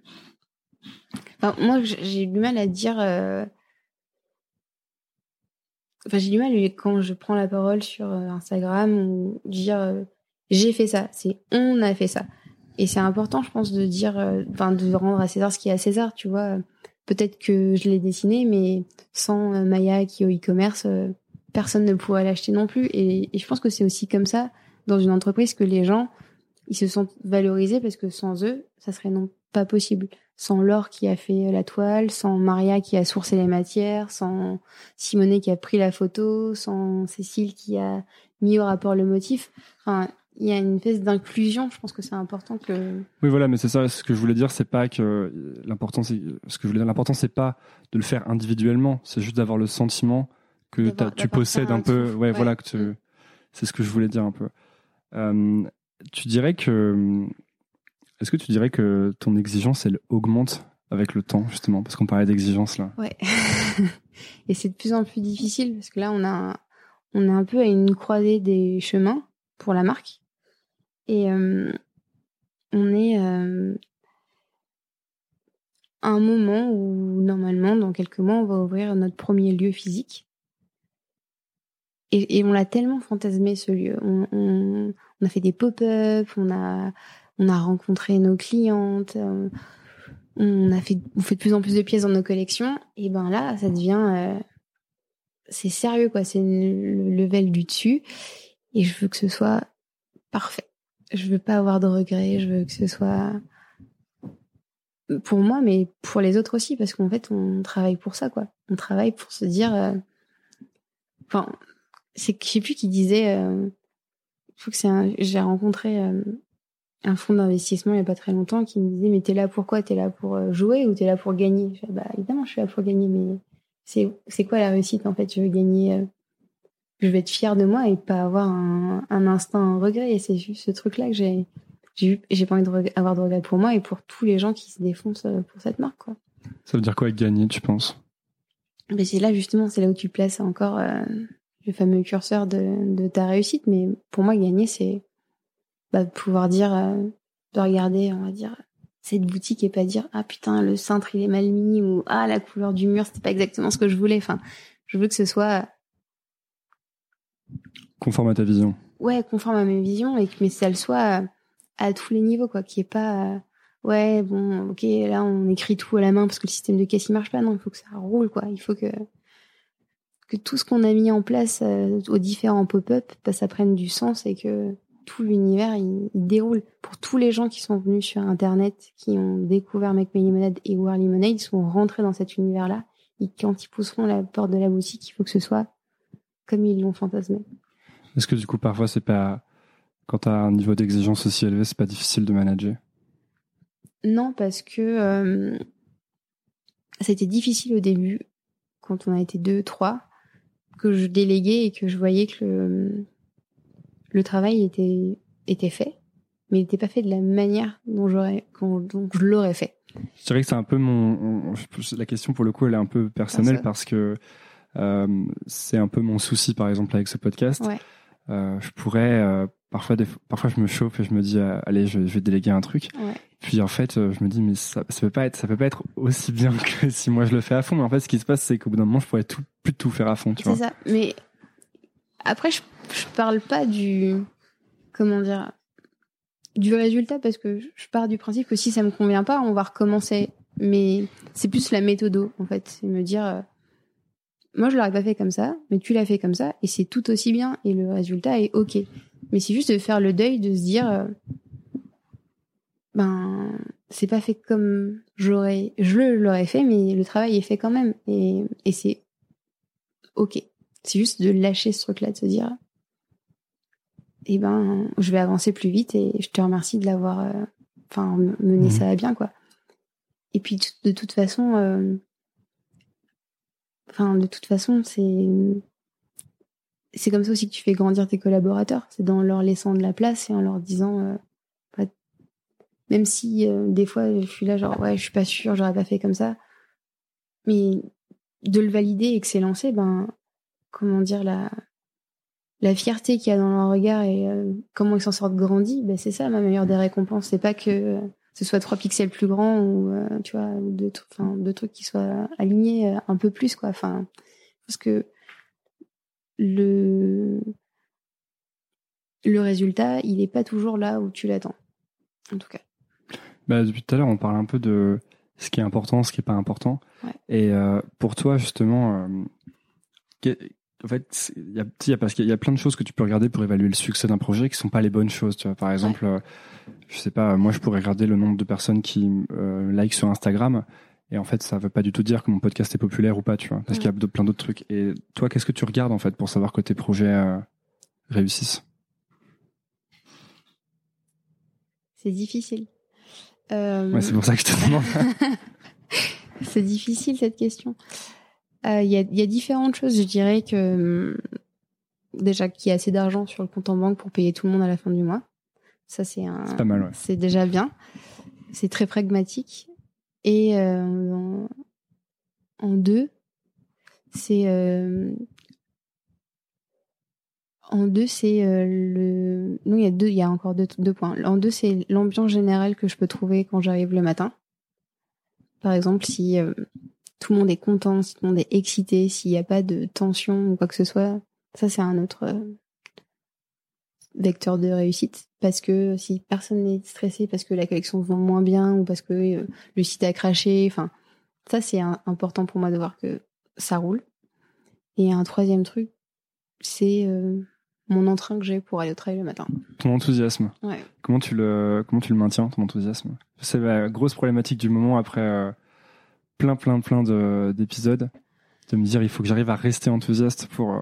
moi j'ai du mal à dire, euh... enfin j'ai du mal quand je prends la parole sur Instagram ou dire j'ai fait ça, c'est on a fait ça, et c'est important, je pense, de dire, enfin de rendre à César ce qui est à César, tu vois. Peut-être que je l'ai dessiné, mais sans Maya qui est au e-commerce personne ne pourrait l'acheter non plus. Et, je pense que c'est aussi comme ça dans une entreprise que les gens ils se sentent valorisés parce que sans eux, ça serait non pas possible. Sans Laure qui a fait la toile, sans Maria qui a sourcé les matières, sans Simonet qui a pris la photo, sans Cécile qui a mis au rapport le motif. Enfin, il y a une espèce d'inclusion. Je pense que c'est important que. Oui, voilà, mais c'est ça. Ce que je voulais dire, c'est pas que l'important, c'est ce que je voulais dire. L'important, c'est pas de le faire individuellement. C'est juste d'avoir le sentiment que tu possèdes un peu. Ouais, voilà, que tu... Mm. c'est ce que je voulais dire un peu. Euh, tu dirais que. Est-ce que tu dirais que ton exigence, elle augmente avec le temps, justement? Parce qu'on parlait d'exigence là. Ouais. Et c'est de plus en plus difficile parce que là, on, a, on est un peu à une croisée des chemins pour la marque. Et euh, on est euh, à un moment où, normalement, dans quelques mois, on va ouvrir notre premier lieu physique. Et, on l'a tellement fantasmé ce lieu. On, a fait des pop-up, on a, on a rencontré nos clientes, euh, on a fait, on fait de plus en plus de pièces dans nos collections. Et ben là, ça devient, euh, c'est sérieux quoi. C'est le level du dessus. Et je veux que ce soit parfait. Je veux pas avoir de regrets. Je veux que ce soit pour moi, mais pour les autres aussi, parce qu'en fait, on travaille pour ça, quoi. On travaille pour se dire, euh, enfin, c'est je sais plus qui disait euh, j'ai rencontré euh, un fonds d'investissement il y a pas très longtemps qui me disait mais t'es là pourquoi t'es là pour euh, jouer ou t'es là pour gagner? Je bah évidemment je suis là pour gagner mais c'est c'est quoi la réussite en fait? Je veux gagner je vais être fière de moi et pas avoir un, un instinct regret et c'est juste ce truc là que j'ai j'ai pas envie d'avoir de regret pour moi et pour tous les gens qui se défoncent pour cette marque quoi ça veut dire quoi gagner tu penses? Mais c'est là justement c'est là où tu places encore le fameux curseur de, ta réussite. Mais pour moi, gagner, c'est bah, pouvoir dire, euh, de regarder, on va dire, cette boutique et pas dire ah putain le cintre il est mal mis ou ah la couleur du mur c'était pas exactement ce que je voulais. Enfin, je veux que ce soit conforme à ta vision. Ouais, conforme à mes visions et que mais ça le soit à, tous les niveaux quoi, qui est pas ouais bon ok là on écrit tout à la main parce que le système de caisse il marche pas non il faut que ça roule quoi il faut que que tout ce qu'on a mis en place euh, aux différents pop-up, bah, ça prenne du sens et que tout l'univers il, déroule. Pour tous les gens qui sont venus sur Internet, qui ont découvert Make Me Lemonade et War Lemonade, ils sont rentrés dans cet univers-là. Et quand ils pousseront la porte de la boutique, il faut que ce soit comme ils l'ont fantasmé. Est-ce que du coup, parfois, c'est pas quand tu as un niveau d'exigence aussi élevé, c'est pas difficile de manager? Non, parce que euh, ça a été difficile au début, quand on a été deux, trois que je déléguais et que je voyais que le, le travail était, était fait, mais il n'était pas fait de la manière dont, j'aurais, dont je l'aurais fait. Je dirais que c'est un peu mon. La question, pour le coup, elle est un peu personnelle parce que euh, c'est un peu mon souci, par exemple, avec ce podcast. Euh, je pourrais. Euh, parfois, des, parfois, je me chauffe et je me dis, allez, je, vais déléguer un truc. Puis en fait, je me dis, mais ça, ça peut pas être, ça peut pas être aussi bien que si moi je le fais à fond. Mais en fait, ce qui se passe, c'est qu'au bout d'un moment, je pourrais tout, plus tout faire à fond, tu vois. C'est ça. Mais après, je, je parle pas du, comment dire, du résultat parce que je pars du principe que si ça me convient pas, on va recommencer. Mais c'est plus la méthode en fait. C'est me dire, euh, moi je l'aurais pas fait comme ça, mais tu l'as fait comme ça et c'est tout aussi bien et le résultat est ok. Mais c'est juste de faire le deuil, de se dire, euh, ben c'est pas fait comme j'aurais, je l'aurais fait, mais le travail est fait quand même et, et c'est ok. C'est juste de lâcher ce truc-là, de se dire, eh ben, je vais avancer plus vite et je te remercie de l'avoir, euh, enfin, mené mmh. ça à bien, quoi. Et puis, de toute façon, euh, de toute façon, c'est, comme ça aussi que tu fais grandir tes collaborateurs. C'est dans leur laissant de la place et en leur disant, euh, bah, même si des fois je suis là, genre, ouais, je suis pas sûre, j'aurais pas fait comme ça. Mais de le valider et que c'est lancé, ben, comment dire, la, fierté qu'il y a dans leur regard et euh, comment ils s'en sortent grandis, ben c'est ça ma meilleure des récompenses. C'est pas que euh, ce soit trois pixels plus grand ou euh, tu vois deux, enfin deux trucs qui soient alignés un peu plus quoi. Enfin parce que le le résultat, il est pas toujours là où tu l'attends. En tout cas. Bah, depuis tout à l'heure, on parle un peu de ce qui est important, ce qui est pas important. Et pour toi, justement, en fait, il y a, parce qu'il y a plein de choses que tu peux regarder pour évaluer le succès d'un projet qui sont pas les bonnes choses. Tu vois, par exemple, euh, je sais pas, moi je pourrais regarder le nombre de personnes qui euh, like sur Instagram. Et en fait, ça veut pas du tout dire que mon podcast est populaire ou pas, tu vois, parce qu'il y a plein d'autres trucs. Et toi, qu'est-ce que tu regardes en fait pour savoir que tes projets euh, réussissent? C'est difficile. Ouais, c'est pour ça que je te demande. c'est difficile cette question. Euh, il y, a, y, a, différentes choses. Je dirais que hum, déjà qu'il y a assez d'argent sur le compte en banque pour payer tout le monde à la fin du mois. Ça, c'est un. C'est pas mal, ouais. C'est déjà bien. C'est très pragmatique. Et euh, en, en, deux, c'est. Euh, en deux, c'est le. Non, il y a deux. Il y a encore deux, deux points. En deux, c'est l'ambiance générale que je peux trouver quand j'arrive le matin. Par exemple, si tout le monde est content, si tout le monde est excité, s'il n'y a pas de tension ou quoi que ce soit, ça c'est un autre euh, vecteur de réussite. Parce que si personne n'est stressé parce que la collection vend moins bien ou parce que euh, le site a craché, enfin, ça c'est important pour moi de voir que ça roule. Et un troisième truc, c'est euh, mon entrain que j'ai pour aller au travail le matin. Ton enthousiasme. Ouais. Comment tu le comment tu le maintiens ton enthousiasme? C'est la grosse problématique du moment après plein, plein, plein d'épisodes, de, me dire il faut que j'arrive à rester enthousiaste pour. Euh,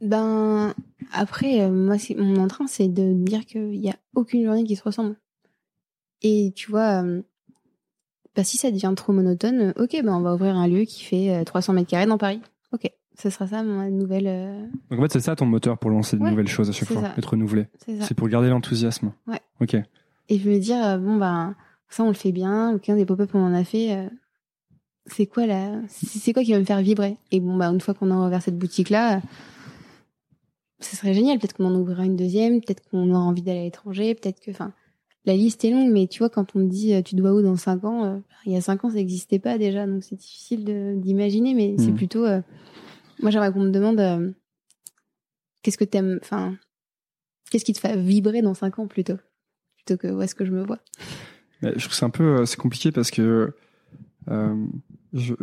ben après, euh, moi, mon entrain, c'est de dire qu'il n'y a aucune journée qui se ressemble. Et tu vois, bah, si ça devient trop monotone, ok, ben on va ouvrir un lieu qui fait 300 mètres carrés dans Paris. Ok, ce sera ça ma nouvelle. Donc en fait, c'est ça ton moteur pour lancer de nouvelles choses à chaque fois, être renouvelé. C'est pour garder l'enthousiasme. Ouais. Ok. Et je me dire, bon, ben, ça on le fait bien, aucun des pop-up on en a fait c'est quoi là c'est quoi qui va me faire vibrer? Et bon bah une fois qu'on a ouvert cette boutique là ce serait génial. Peut-être qu'on en ouvrira une deuxième peut-être qu'on aura envie d'aller à l'étranger peut-être que enfin la liste est longue mais tu vois quand on me dit euh, tu dois où dans cinq ans euh, il y a cinq ans ça n'existait pas déjà donc c'est difficile d'imaginer mais c'est mm. plutôt euh, moi j'aimerais qu'on me demande qu'est-ce que t'aimes enfin qu'est-ce qui te fait vibrer dans cinq ans plutôt plutôt que où est-ce que je me vois? Je trouve que c'est un peu c'est compliqué parce que je,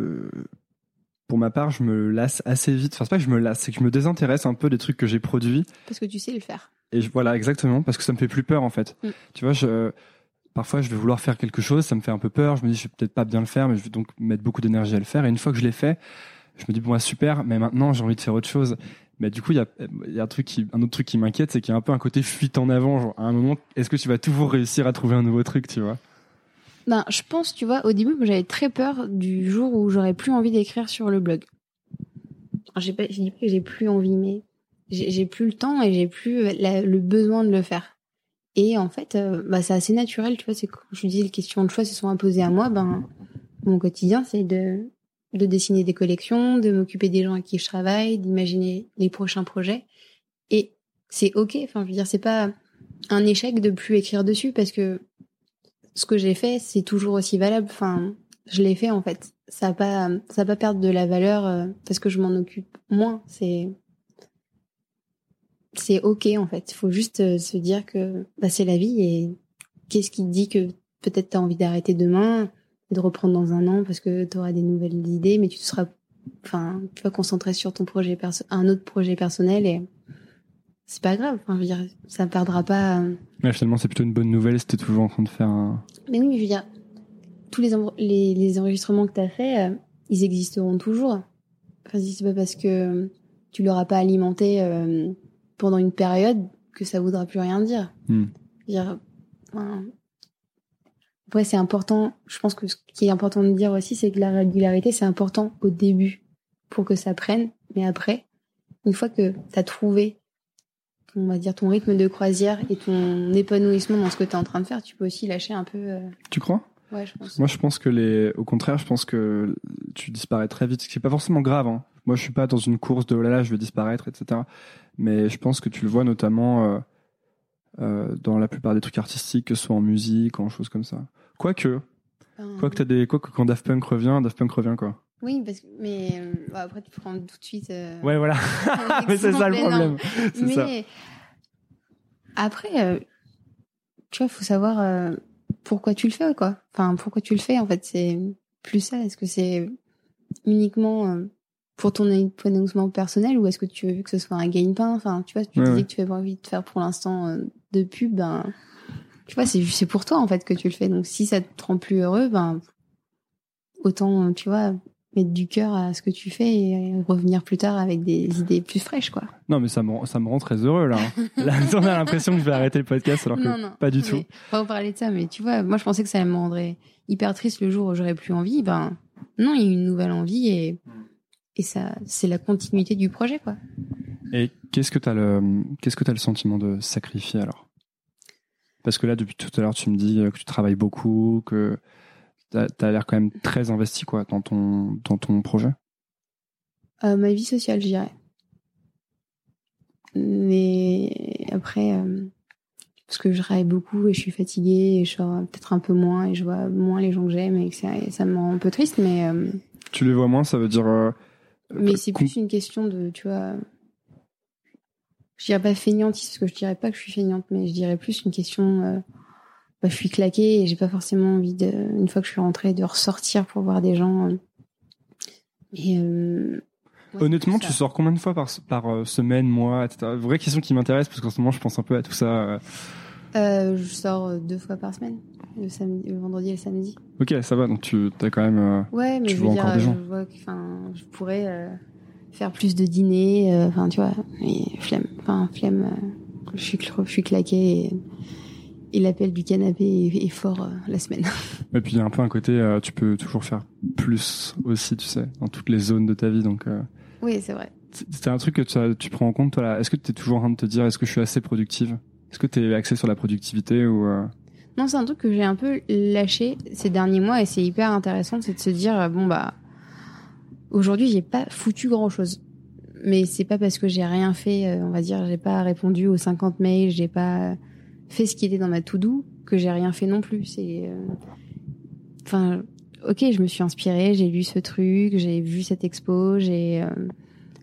pour ma part, je me lasse assez vite. Enfin, c'est pas que je me lasse, c'est que je me désintéresse un peu des trucs que j'ai produits. Parce que tu sais le faire. Et voilà, exactement, parce que ça me fait plus peur en fait. Mm. Tu vois, je, parfois je vais vouloir faire quelque chose, ça me fait un peu peur. Je me dis, je vais peut-être pas bien le faire, mais je vais donc mettre beaucoup d'énergie à le faire. Et une fois que je l'ai fait, je me dis bon, super, mais maintenant j'ai envie de faire autre chose. Mais du coup, il y a, y a un truc qui, un autre truc qui m'inquiète, c'est qu'il y a un peu un côté fuite en avant. Genre, à un moment, est-ce que tu vas toujours réussir à trouver un nouveau truc, tu vois? Ben, je pense, tu vois, au début, j'avais très peur du jour où j'aurais plus envie d'écrire sur le blog. j'ai pas, je dis pas que j'ai plus envie, mais j'ai plus le temps et j'ai plus le besoin de le faire. Et en fait, euh, bah, c'est assez naturel, tu vois. C'est quand je dis les questions de choix se sont imposées à moi, ben mon quotidien, c'est de de dessiner des collections, de m'occuper des gens à qui je travaille, d'imaginer les prochains projets. Et c'est ok. Enfin, je veux dire, c'est pas un échec de plus écrire dessus parce que ce que j'ai fait, c'est toujours aussi valable. Enfin, je l'ai fait en fait. Ça va pas, ça va pas perdre de la valeur euh, parce que je m'en occupe moins. C'est, c'est ok en fait. Il faut juste euh, se dire que bah, c'est la vie et qu'est-ce qui te dit que peut-être tu as envie d'arrêter demain et de reprendre dans un an parce que tu auras des nouvelles idées, mais tu seras, enfin, tu vas concentrer sur ton projet perso un autre projet personnel et c'est pas grave. Enfin, je veux dire, ça perdra pas. Euh. Mais finalement, c'est plutôt une bonne nouvelle si t'es toujours en train de faire un. Mais oui, je veux dire, tous les, les, les enregistrements que t'as fait, euh, ils existeront toujours. Enfin, c'est pas parce que tu l'auras pas alimenté euh, pendant une période que ça voudra plus rien dire. Dire enfin, après, c'est important. Je pense que ce qui est important de dire aussi, c'est que la régularité, c'est important au début pour que ça prenne. Mais après, une fois que tu as trouvé on va dire ton rythme de croisière et ton épanouissement dans ce que tu es en train de faire, tu peux aussi lâcher un peu. Euh, tu crois? Ouais, je pense. Moi, je pense que les, au contraire, je pense que tu disparais très vite, ce qui est pas forcément grave. Hein. Moi, je suis pas dans une course de oh là là, je vais disparaître, etc. Mais je pense que tu le vois notamment euh, euh, dans la plupart des trucs artistiques, que ce soit en musique, en choses comme ça. Quoique, ben... quoi que t'as des, quoi que quand Daft Punk revient, Daft Punk revient quoi. Oui, parce que, mais après tu prends tout de suite. ouais, voilà. mais c'est ça le problème. Mais après, euh, tu vois, faut savoir euh, pourquoi tu le fais, quoi. Enfin, pourquoi tu le fais, en fait, c'est plus ça. Est-ce que c'est uniquement euh, pour ton épanouissement personnel ou est-ce que tu veux que ce soit un gain-pain Enfin, tu vois, tu disais que tu avais pas envie de faire pour l'instant de pub, ben, tu vois, c'est c'est pour toi en fait que tu le fais. Donc, si ça te rend plus heureux, ben, autant, tu vois, mettre du cœur à ce que tu fais et revenir plus tard avec des idées plus fraîches, quoi. Non, mais ça me, ça me rend très heureux, là. là, on a l'impression que je vais arrêter le podcast alors que pas du tout. On va parler de ça, mais tu vois, moi, je pensais que ça me rendrait hyper triste le jour où j'aurais plus envie. Ben, non, il y a une nouvelle envie et, et ça, c'est la continuité du projet, quoi. Et qu'est-ce que t'as le, qu'est-ce que t'as le sentiment de sacrifier alors? Parce que là, depuis tout à l'heure, tu me dis que tu travailles beaucoup, que T'as as, l'air quand même très investi quoi dans ton dans ton projet. Euh, ma vie sociale, je dirais. Mais après, euh, parce que je travaille beaucoup et je suis fatiguée et je sors peut-être un peu moins et je vois moins les gens que j'aime et que ça, ça me rend un peu triste. Mais euh, tu les vois moins, ça veut dire. mais c'est plus une question de, tu vois. Je dirais pas feignantiste parce que je dirais pas que je suis feignante, mais je dirais plus une question bah, je suis claquée et j'ai pas forcément envie de, une fois que je suis rentrée, de ressortir pour voir des gens. Et euh, Honnêtement, tu sors combien de fois par, par euh, semaine, mois, etc. Vraie question qui m'intéresse parce qu'en ce moment, je pense un peu à tout ça. Euh. euh je sors deux fois par semaine, le, samedi, le vendredi et le samedi. Ok, ça va, donc tu as quand même. ouais, mais je veux dire, je vois que, je pourrais faire plus de dîners, enfin, tu vois, mais flemme, enfin, flemme, je suis, je suis claquée et et l'appel du canapé est, fort euh, la semaine. Et puis il y a un peu un côté, euh, tu peux toujours faire plus aussi, tu sais, dans toutes les zones de ta vie. Donc, euh, oui, c'est vrai. C'est un truc que tu, tu prends en compte, toi, là. Est-ce que tu es toujours en train de te dire, est-ce que je suis assez productive? Est-ce que tu es axé sur la productivité ou Non, c'est un truc que j'ai un peu lâché ces derniers mois et c'est hyper intéressant, c'est de se dire, bon, bah, aujourd'hui, j'ai pas foutu grand-chose. Mais c'est pas parce que j'ai rien fait, on va dire, j'ai pas répondu aux 50 mails, j'ai pas fait ce qui était dans ma to-do que j'ai rien fait non plus. C'est, euh, enfin, ok, je me suis inspirée, j'ai lu ce truc, j'ai vu cette expo, j'ai euh,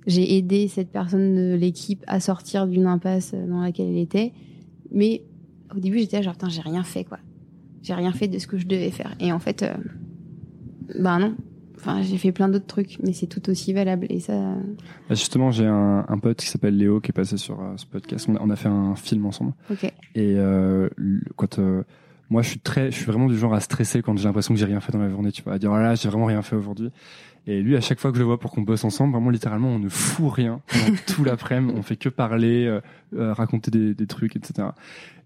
j'ai aidé cette personne de l'équipe à sortir d'une impasse dans laquelle elle était. Mais au début, j'étais genre, j'ai rien fait, quoi. J'ai rien fait de ce que je devais faire. Et en fait, euh, bah non, Enfin, j'ai fait plein d'autres trucs, mais c'est tout aussi valable. Et ça. Bah, justement, j'ai un, un, pote qui s'appelle Léo qui est passé sur euh, ce podcast. On a, on a, fait un film ensemble. Ok. Et euh, quand euh, moi, je suis très, je suis vraiment du genre à stresser quand j'ai l'impression que j'ai rien fait dans la journée, tu vois, à dire, voilà, j'ai vraiment rien fait aujourd'hui. Et lui, à chaque fois que je le vois pour qu'on bosse ensemble, vraiment littéralement, on ne fout rien pendant tout l'après-midi. On fait que parler, euh, euh, raconter des, des, trucs, etc.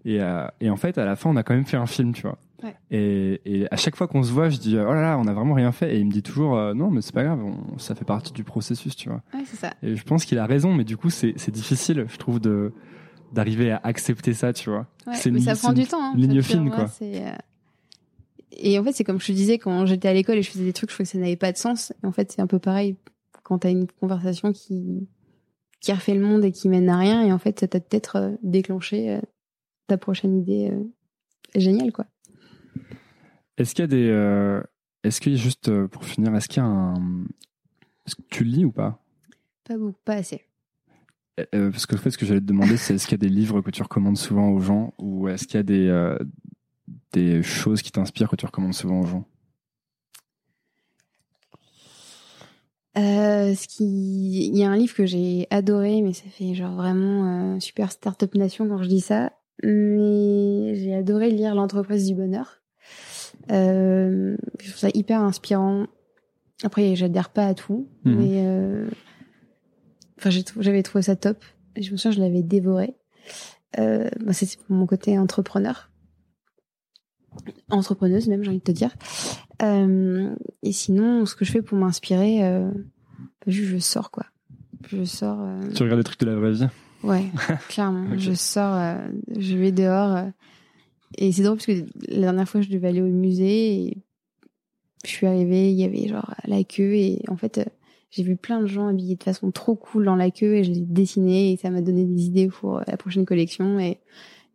Et, euh, et en fait, à la fin, on a quand même fait un film, tu vois. Ouais. Et, et à chaque fois qu'on se voit, je dis, oh là là, on a vraiment rien fait. Et il me dit toujours, euh, non, mais c'est pas grave, on, ça fait partie du processus, tu vois. Ouais, c'est ça. Et je pense qu'il a raison, mais du coup, c'est c'est difficile, je trouve, de d'arriver à accepter ça, tu vois. Ouais, C'est mais une- ça prend du temps. Hein, ligne fine, quoi. euh, Et en fait, c'est comme je te disais, quand j'étais à l'école et je faisais des trucs, je trouvais que ça n'avait pas de sens. Et en fait, c'est un peu pareil quand t'as une conversation qui qui refait le monde et qui mène à rien. Et en fait, ça t'a peut-être euh, déclenché euh, ta prochaine idée géniale, quoi. Est-ce qu'il y a des, euh, est-ce qu'il y a juste pour finir, est-ce qu'il y a un, est-ce que tu lis ou pas? Pas beaucoup, pas assez. Euh, Parce que en fait, ce que j'allais te demander, c'est est-ce qu'il y a des livres que tu recommandes souvent aux gens, ou est-ce qu'il y a des euh, des choses qui t'inspirent que tu recommandes souvent aux gens? Euh, ce qui, il y a un livre que j'ai adoré, mais ça fait genre vraiment euh, super startup nation quand je dis ça. Mais j'ai adoré lire l'entreprise du bonheur. Euh, je trouve ça hyper inspirant. Après, j'adhère pas à tout, Mhm. mais euh, enfin, j'avais trouvé ça top. Et je me souviens, je l'avais dévoré. Euh, bah, c'est pour mon côté entrepreneur, entrepreneuse même, j'ai envie de te dire. Euh, et sinon, ce que je fais pour m'inspirer, euh, juste je sors quoi. Je sors. euh, Tu regardes des trucs de la vraie vie? Ouais, clairement. Je sors, euh, je vais dehors. et c'est drôle parce que la dernière fois, je devais aller au musée et je suis arrivée, il y avait genre la queue et en fait, j'ai vu plein de gens habillés de façon trop cool dans la queue et je les ai dessinés et ça m'a donné des idées pour euh, la prochaine collection et,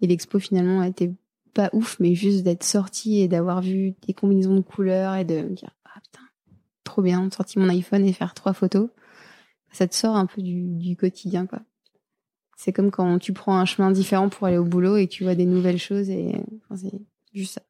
l'expo finalement été pas ouf, mais juste d'être sortie et d'avoir vu des combinaisons de couleurs et de me dire, ah putain, trop bien, de sortir mon iPhone et faire trois photos. Ça te sort un peu du, quotidien, quoi. C'est comme quand tu prends un chemin différent pour aller au boulot et tu vois des nouvelles choses et c'est juste ça.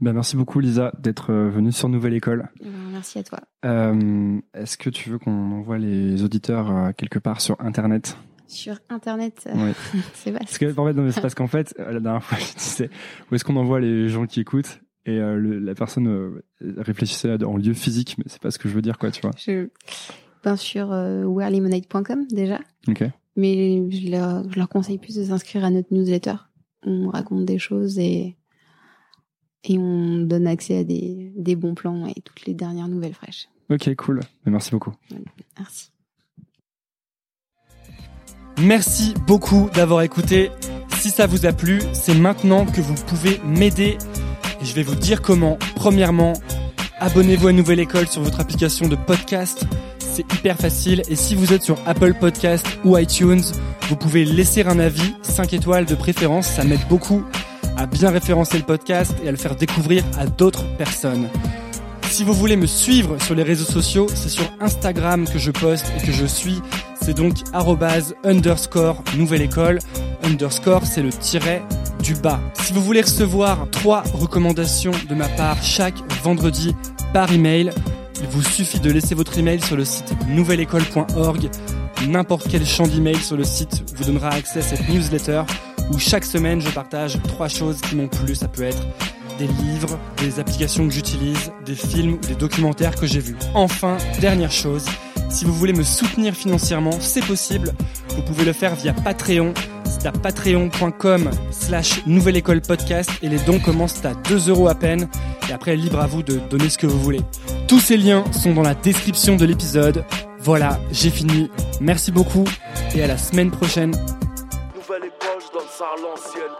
Ben merci beaucoup Lisa d'être euh, venue sur Nouvelle École. Eh ben, Merci à toi. Euh, Est-ce que tu veux qu'on envoie les auditeurs euh, quelque part sur Internet? Sur Internet, euh, Oui. c'est vaste. Parce que en fait, non, mais c'est parce qu'en fait, la dernière fois, je disais où est-ce qu'on envoie les gens qui écoutent et euh, le- la personne euh, réfléchissait en lieu physique, mais c'est pas ce que je veux dire, quoi, tu vois. Je peins sur wearlemonade.com déjà, Ok. mais je leur, je leur conseille plus de s'inscrire à notre newsletter. On raconte des choses et, et on donne accès à des, des bons plans et toutes les dernières nouvelles fraîches. Ok, cool. Merci beaucoup. Merci. Merci beaucoup d'avoir écouté. Si ça vous a plu, c'est maintenant que vous pouvez m'aider. Et je vais vous dire comment. Premièrement, abonnez-vous à Nouvelle École sur votre application de podcast. C'est hyper facile. Et si vous êtes sur Apple Podcast ou iTunes, vous pouvez laisser un avis, 5 étoiles de préférence. Ça m'aide beaucoup à bien référencer le podcast et à le faire découvrir à d'autres personnes. Si vous voulez me suivre sur les réseaux sociaux, c'est sur Instagram que je poste et que je suis. C'est donc underscore nouvelle école. Underscore, c'est le tiret du bas. Si vous voulez recevoir trois recommandations de ma part chaque vendredi par email, il vous suffit de laisser votre email sur le site nouvelleécole.org. N'importe quel champ d'email sur le site vous donnera accès à cette newsletter où chaque semaine je partage trois choses qui m'ont plu. Ça peut être des livres, des applications que j'utilise, des films ou des documentaires que j'ai vus. Enfin, dernière chose, si vous voulez me soutenir financièrement, c'est possible. Vous pouvez le faire via Patreon. C'est à patreon.com slash nouvelle école podcast et les dons commencent à 2 euros à peine. Et après, libre à vous de donner ce que vous voulez. Tous ces liens sont dans la description de l'épisode. Voilà, j'ai fini. Merci beaucoup et à la semaine prochaine. À l'ancienne.